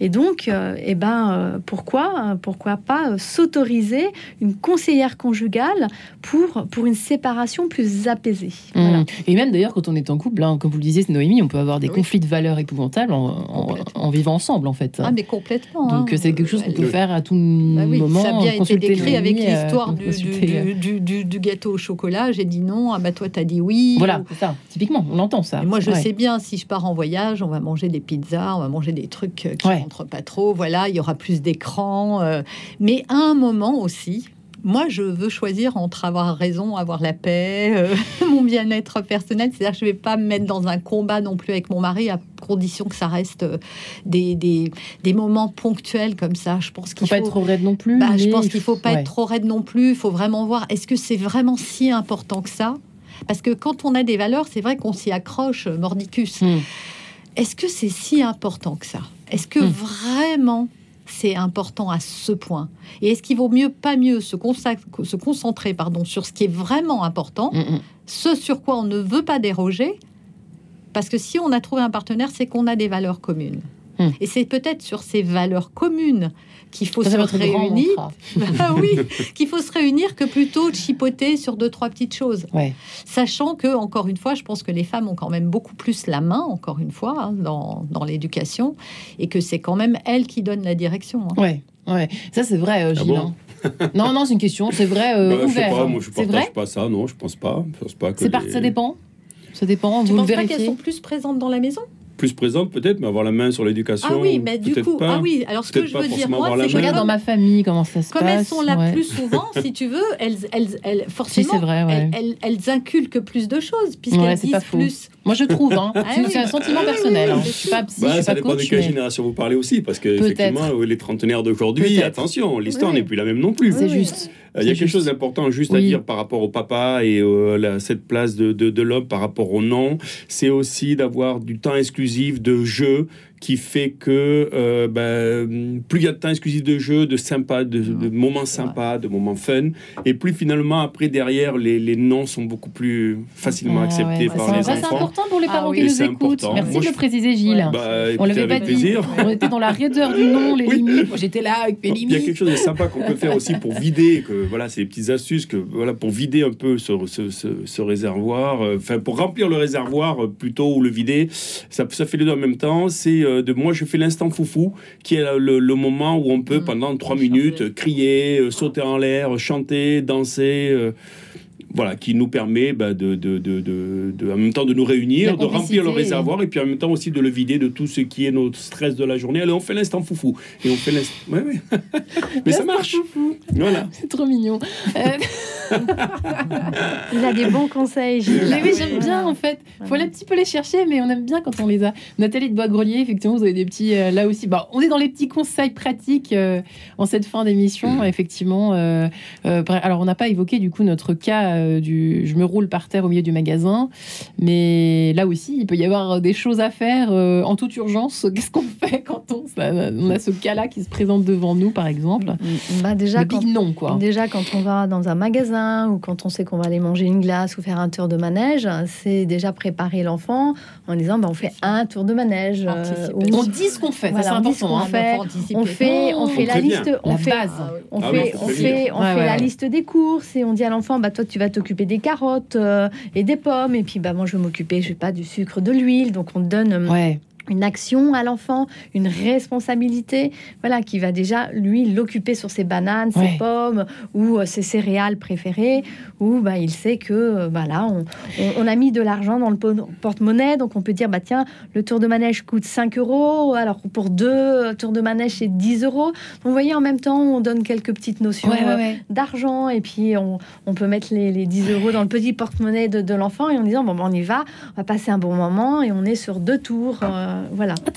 Et donc, euh, eh ben, euh, pourquoi, pourquoi pas euh, s'autoriser une conseillère conjugale pour, pour une séparation plus apaisée. Mmh. Et même d'ailleurs, quand on est en couple, hein, comme vous le disiez, Noémie, on peut avoir des conflits de valeurs épouvantables en, en, vivant ensemble, en fait. Ah, mais complètement. Donc, hein. c'est quelque chose qu'on peut faire à tout bah moment. Ça a bien été décrit avec l'histoire du, du, du, gâteau au chocolat. J'ai dit non, ah bah toi, t'as dit oui. Voilà, c'est ça. Typiquement, on entend ça. moi, je sais bien, si je pars en voyage, on va manger des pizzas, on va manger des trucs qui rentrent pas trop. Voilà, il y aura plus d'écran. Euh. mais à un moment aussi, moi, je veux choisir entre avoir raison, avoir la paix, euh, mon bien-être personnel. C'est-à-dire que je ne vais pas me mettre dans un combat non plus avec mon mari, à condition que ça reste euh, des, des, des moments ponctuels comme ça. Je pense qu'il faut, faut pas être trop raide non plus. Bah, je pense qu'il faut pas être trop raide non plus. Il faut vraiment voir est-ce que c'est vraiment si important que ça? Parce que quand on a des valeurs, c'est vrai qu'on s'y accroche, mordicus. Hmm. Est-ce que c'est si important que ça? Est-ce que hmm. vraiment c'est important à ce point? Et est-ce qu'il vaut mieux, pas mieux, se, se concentrer pardon, sur ce qui est vraiment important, mm, mm. ce sur quoi on ne veut pas déroger? Parce que si on a trouvé un partenaire, c'est qu'on a des valeurs communes. Mm. Et c'est peut-être sur ces valeurs communes qu'il faut se réunir. Ah oui, qu'il faut se réunir que plutôt de chipoter sur deux trois petites choses. Sachant que encore une fois, je pense que les femmes ont quand même beaucoup plus la main, encore une fois, hein, dans, dans l'éducation, et que c'est quand même elles qui donnent la direction. Hein. Ouais, ouais, ça c'est vrai, euh, ah Gilles. Hein. non, non, c'est une question, c'est vrai. Euh, bah, ouvert. Je sais pas, moi je partage pas ça, non, je pense pas. Je pense pas que les... ça dépend. Ça dépend. Tu vous penses pas qu'elles sont plus présentes dans la maison? Plus présente peut-être, mais avoir la main sur l'éducation. Ah oui, mais du coup, ah oui. Alors ce que je veux dire moi, c'est que je regarde dans ma famille comment ça se comme passe. Comme elles sont là plus souvent, si tu veux, elles, elles, elles forcément, vrai, elles, elles, inculquent plus de choses puisqu'elles disent plus. Moi, je trouve. Hein. Ah c'est un sentiment personnel. Hein. Je suis pas psy, bah, ça dépend de quelle génération vous parlez aussi, parce que effectivement, les trentenaires d'aujourd'hui, attention, l'histoire n'est plus la même non plus. C'est juste. Euh, il y a quelque chose d'important juste à dire par rapport au papa et à cette place de, de, de l'homme par rapport au nom. C'est aussi d'avoir du temps exclusif de jeu qui fait que euh, ben, plus il y a de temps exclusif de jeu, de sympa, de, de moments sympas, de moments fun, et plus finalement après derrière les, les noms sont beaucoup plus facilement Ah, acceptés ouais, par les ça, C'est enfants. important pour les Ah parents oui. qui nous écoutent. important. Merci Moi, de je- le préciser, Gilles. Bah, On l'avait pas avec dit. plaisir. On était dans la raideur du nom, les Oui. limites. J'étais là avec mes Il y a limites. quelque chose de sympa qu'on peut faire aussi pour vider, que voilà, c'est des petites astuces que voilà pour vider un peu ce, ce, ce- ce réservoir, euh, enfin pour remplir le réservoir euh, plutôt ou le vider, ça, ça fait les deux en même temps. C'est euh, de moi je fais l'instant foufou, qui est le, le moment où on peut Mm. pendant trois minutes euh, crier, euh, sauter en l'air, chanter, danser. Voilà, qui nous permet bah, de, de, de, de- de- en même temps de nous réunir, de remplir le réservoir et puis en même temps aussi de le vider de tout ce qui est notre stress de la journée. Allez, on fait l'instant foufou et on fait l'instant. Ouais, ouais. Mais ça marche. Voilà. C'est trop mignon. Euh, Il a des bons conseils, Gilles. mais oui, j'aime bien en fait. Faut aller un petit peu les chercher, mais on aime bien quand on les a. Nathalie de Bois-Grelier, effectivement, vous avez des petits euh, là aussi. Bah, on est dans les petits conseils pratiques euh, en cette fin d'émission, effectivement. euh, euh, alors, on n'a pas évoqué du coup notre cas euh, du je me roule par terre au milieu du magasin, mais là aussi, il peut y avoir des choses à faire euh, en toute urgence. Qu'est-ce qu'on fait quand on, ça- on a ce cas-là qui se présente devant nous, par exemple? Bah, déjà, Le quand, big non, quoi. déjà, quand on va dans un magasin ou quand on sait qu'on va aller manger une glace ou faire un tour de manège, c'est déjà préparer l'enfant en disant bah, on fait un tour de manège. euh, On dit ce qu'on fait, ça, c'est important. hein. fait, on fait, on fait On la liste, on La fait, on on la liste des courses et on dit à l'enfant bah toi tu vas t'occuper des carottes euh, et des pommes et puis bah moi je vais m'occuper je sais pas du sucre, de l'huile donc on donne euh, Ouais. Une action à l'enfant, une responsabilité, voilà, qui va déjà lui l'occuper sur ses bananes, ses pommes ou euh, ses céréales préférées, où bah, il sait que euh, bah, là, on, on- on a mis de l'argent dans le po- porte-monnaie, donc on peut dire bah tiens, le tour de manège coûte 5 euros, alors pour deux euh, tours de manège c'est 10 euros. Donc vous voyez, en même temps, on donne quelques petites notions Ouais, ouais, ouais. d'argent et puis on, on peut mettre les, les 10 euros dans le petit porte-monnaie de, de l'enfant et en disant bon, ben, on y va, on va passer un bon moment et on est sur deux tours, euh, voilà. C'est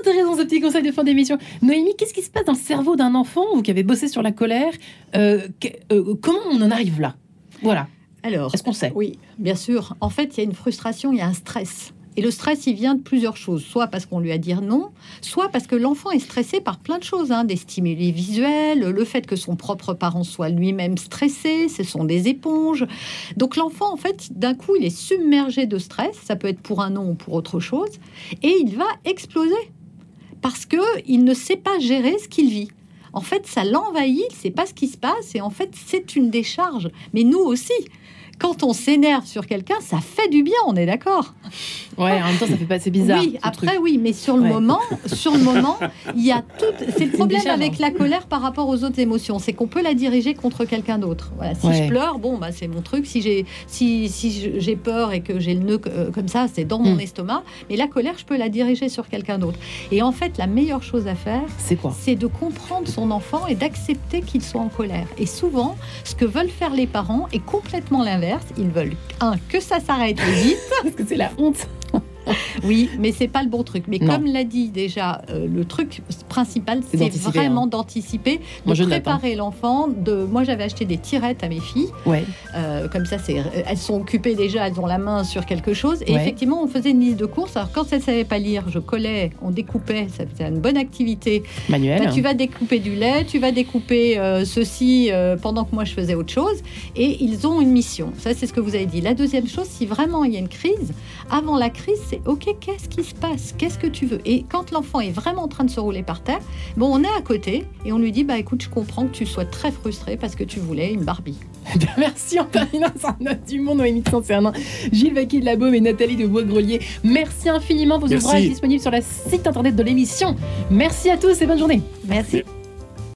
intéressant ce petit conseil de fin d'émission. Noémie, qu'est-ce qui se passe dans le cerveau d'un enfant, vous qui avez bossé sur la colère euh, que- euh, Comment on en arrive là? Voilà. Alors, Est-ce qu'on sait? Oui, bien sûr. En fait, il y a une frustration, il y a un stress. Et le stress, il vient de plusieurs choses. Soit parce qu'on lui a dit non, soit parce que l'enfant est stressé par plein de choses, hein, des stimuli visuels, le fait que son propre parent soit lui-même stressé, ce sont des éponges. Donc l'enfant, en fait, d'un coup, il est submergé de stress. Ça peut être pour un non ou pour autre chose, et il va exploser parce que il ne sait pas gérer ce qu'il vit. En fait, ça l'envahit, il ne sait pas ce qui se passe, et en fait, c'est une décharge. Mais nous aussi, quand on s'énerve sur quelqu'un, ça fait du bien, on est d'accord Ouais, en même temps, ça fait pas. C'est bizarre. oui, après truc. oui, mais sur le Ouais. moment, sur le moment, il y a tout. C'est le problème avec la colère par rapport aux autres émotions, c'est qu'on peut la diriger contre quelqu'un d'autre. Voilà, si Ouais. je pleure, bon bah c'est mon truc. Si j'ai si j'ai peur et que j'ai le nœud euh, comme ça, c'est dans mon Mm. estomac. Mais la colère, je peux la diriger sur quelqu'un d'autre. Et en fait, la meilleure chose à faire, C'est quoi? c'est de comprendre son enfant et d'accepter qu'il soit en colère. Et souvent, ce que veulent faire les parents est complètement l'inverse. Ils veulent un que ça s'arrête vite. Parce que c'est la honte. Oui, mais c'est pas le bon truc. Mais Non. comme l'a dit déjà, euh, le truc principal, C'est vraiment hein. d'anticiper, de Moi, préparer l'enfant. De, moi, j'avais acheté des tirettes à mes filles. Ouais. Euh, comme ça, c'est, elles sont occupées déjà, elles ont la main sur quelque chose. Et Ouais. effectivement, on faisait une liste de courses. Alors, quand elles ne savaient pas lire, je collais, on découpait. Ça faisait une bonne activité. Manuel. Bah, tu vas découper du lait, tu vas découper euh, ceci pendant que moi je faisais autre chose. Et ils ont une mission. Ça, c'est ce que vous avez dit. La deuxième chose, si vraiment il y a une crise, avant la crise, c'est OK, qu'est-ce qui se passe? Qu'est-ce que tu veux? Et quand l'enfant est vraiment en train de se rouler par terre, bon, on est à côté et on lui dit bah écoute, je comprends que tu sois très frustré parce que tu voulais une Barbie. Merci en terminant sur Note du Monde, Noémie de Saint-Cernin, Gilles Vaquier de la Baume et Nathalie de Bois-Grelier. Merci infiniment. Vos Merci. ouvrages disponibles sur le site internet de l'émission. Merci à tous et bonne journée. Merci. Merci.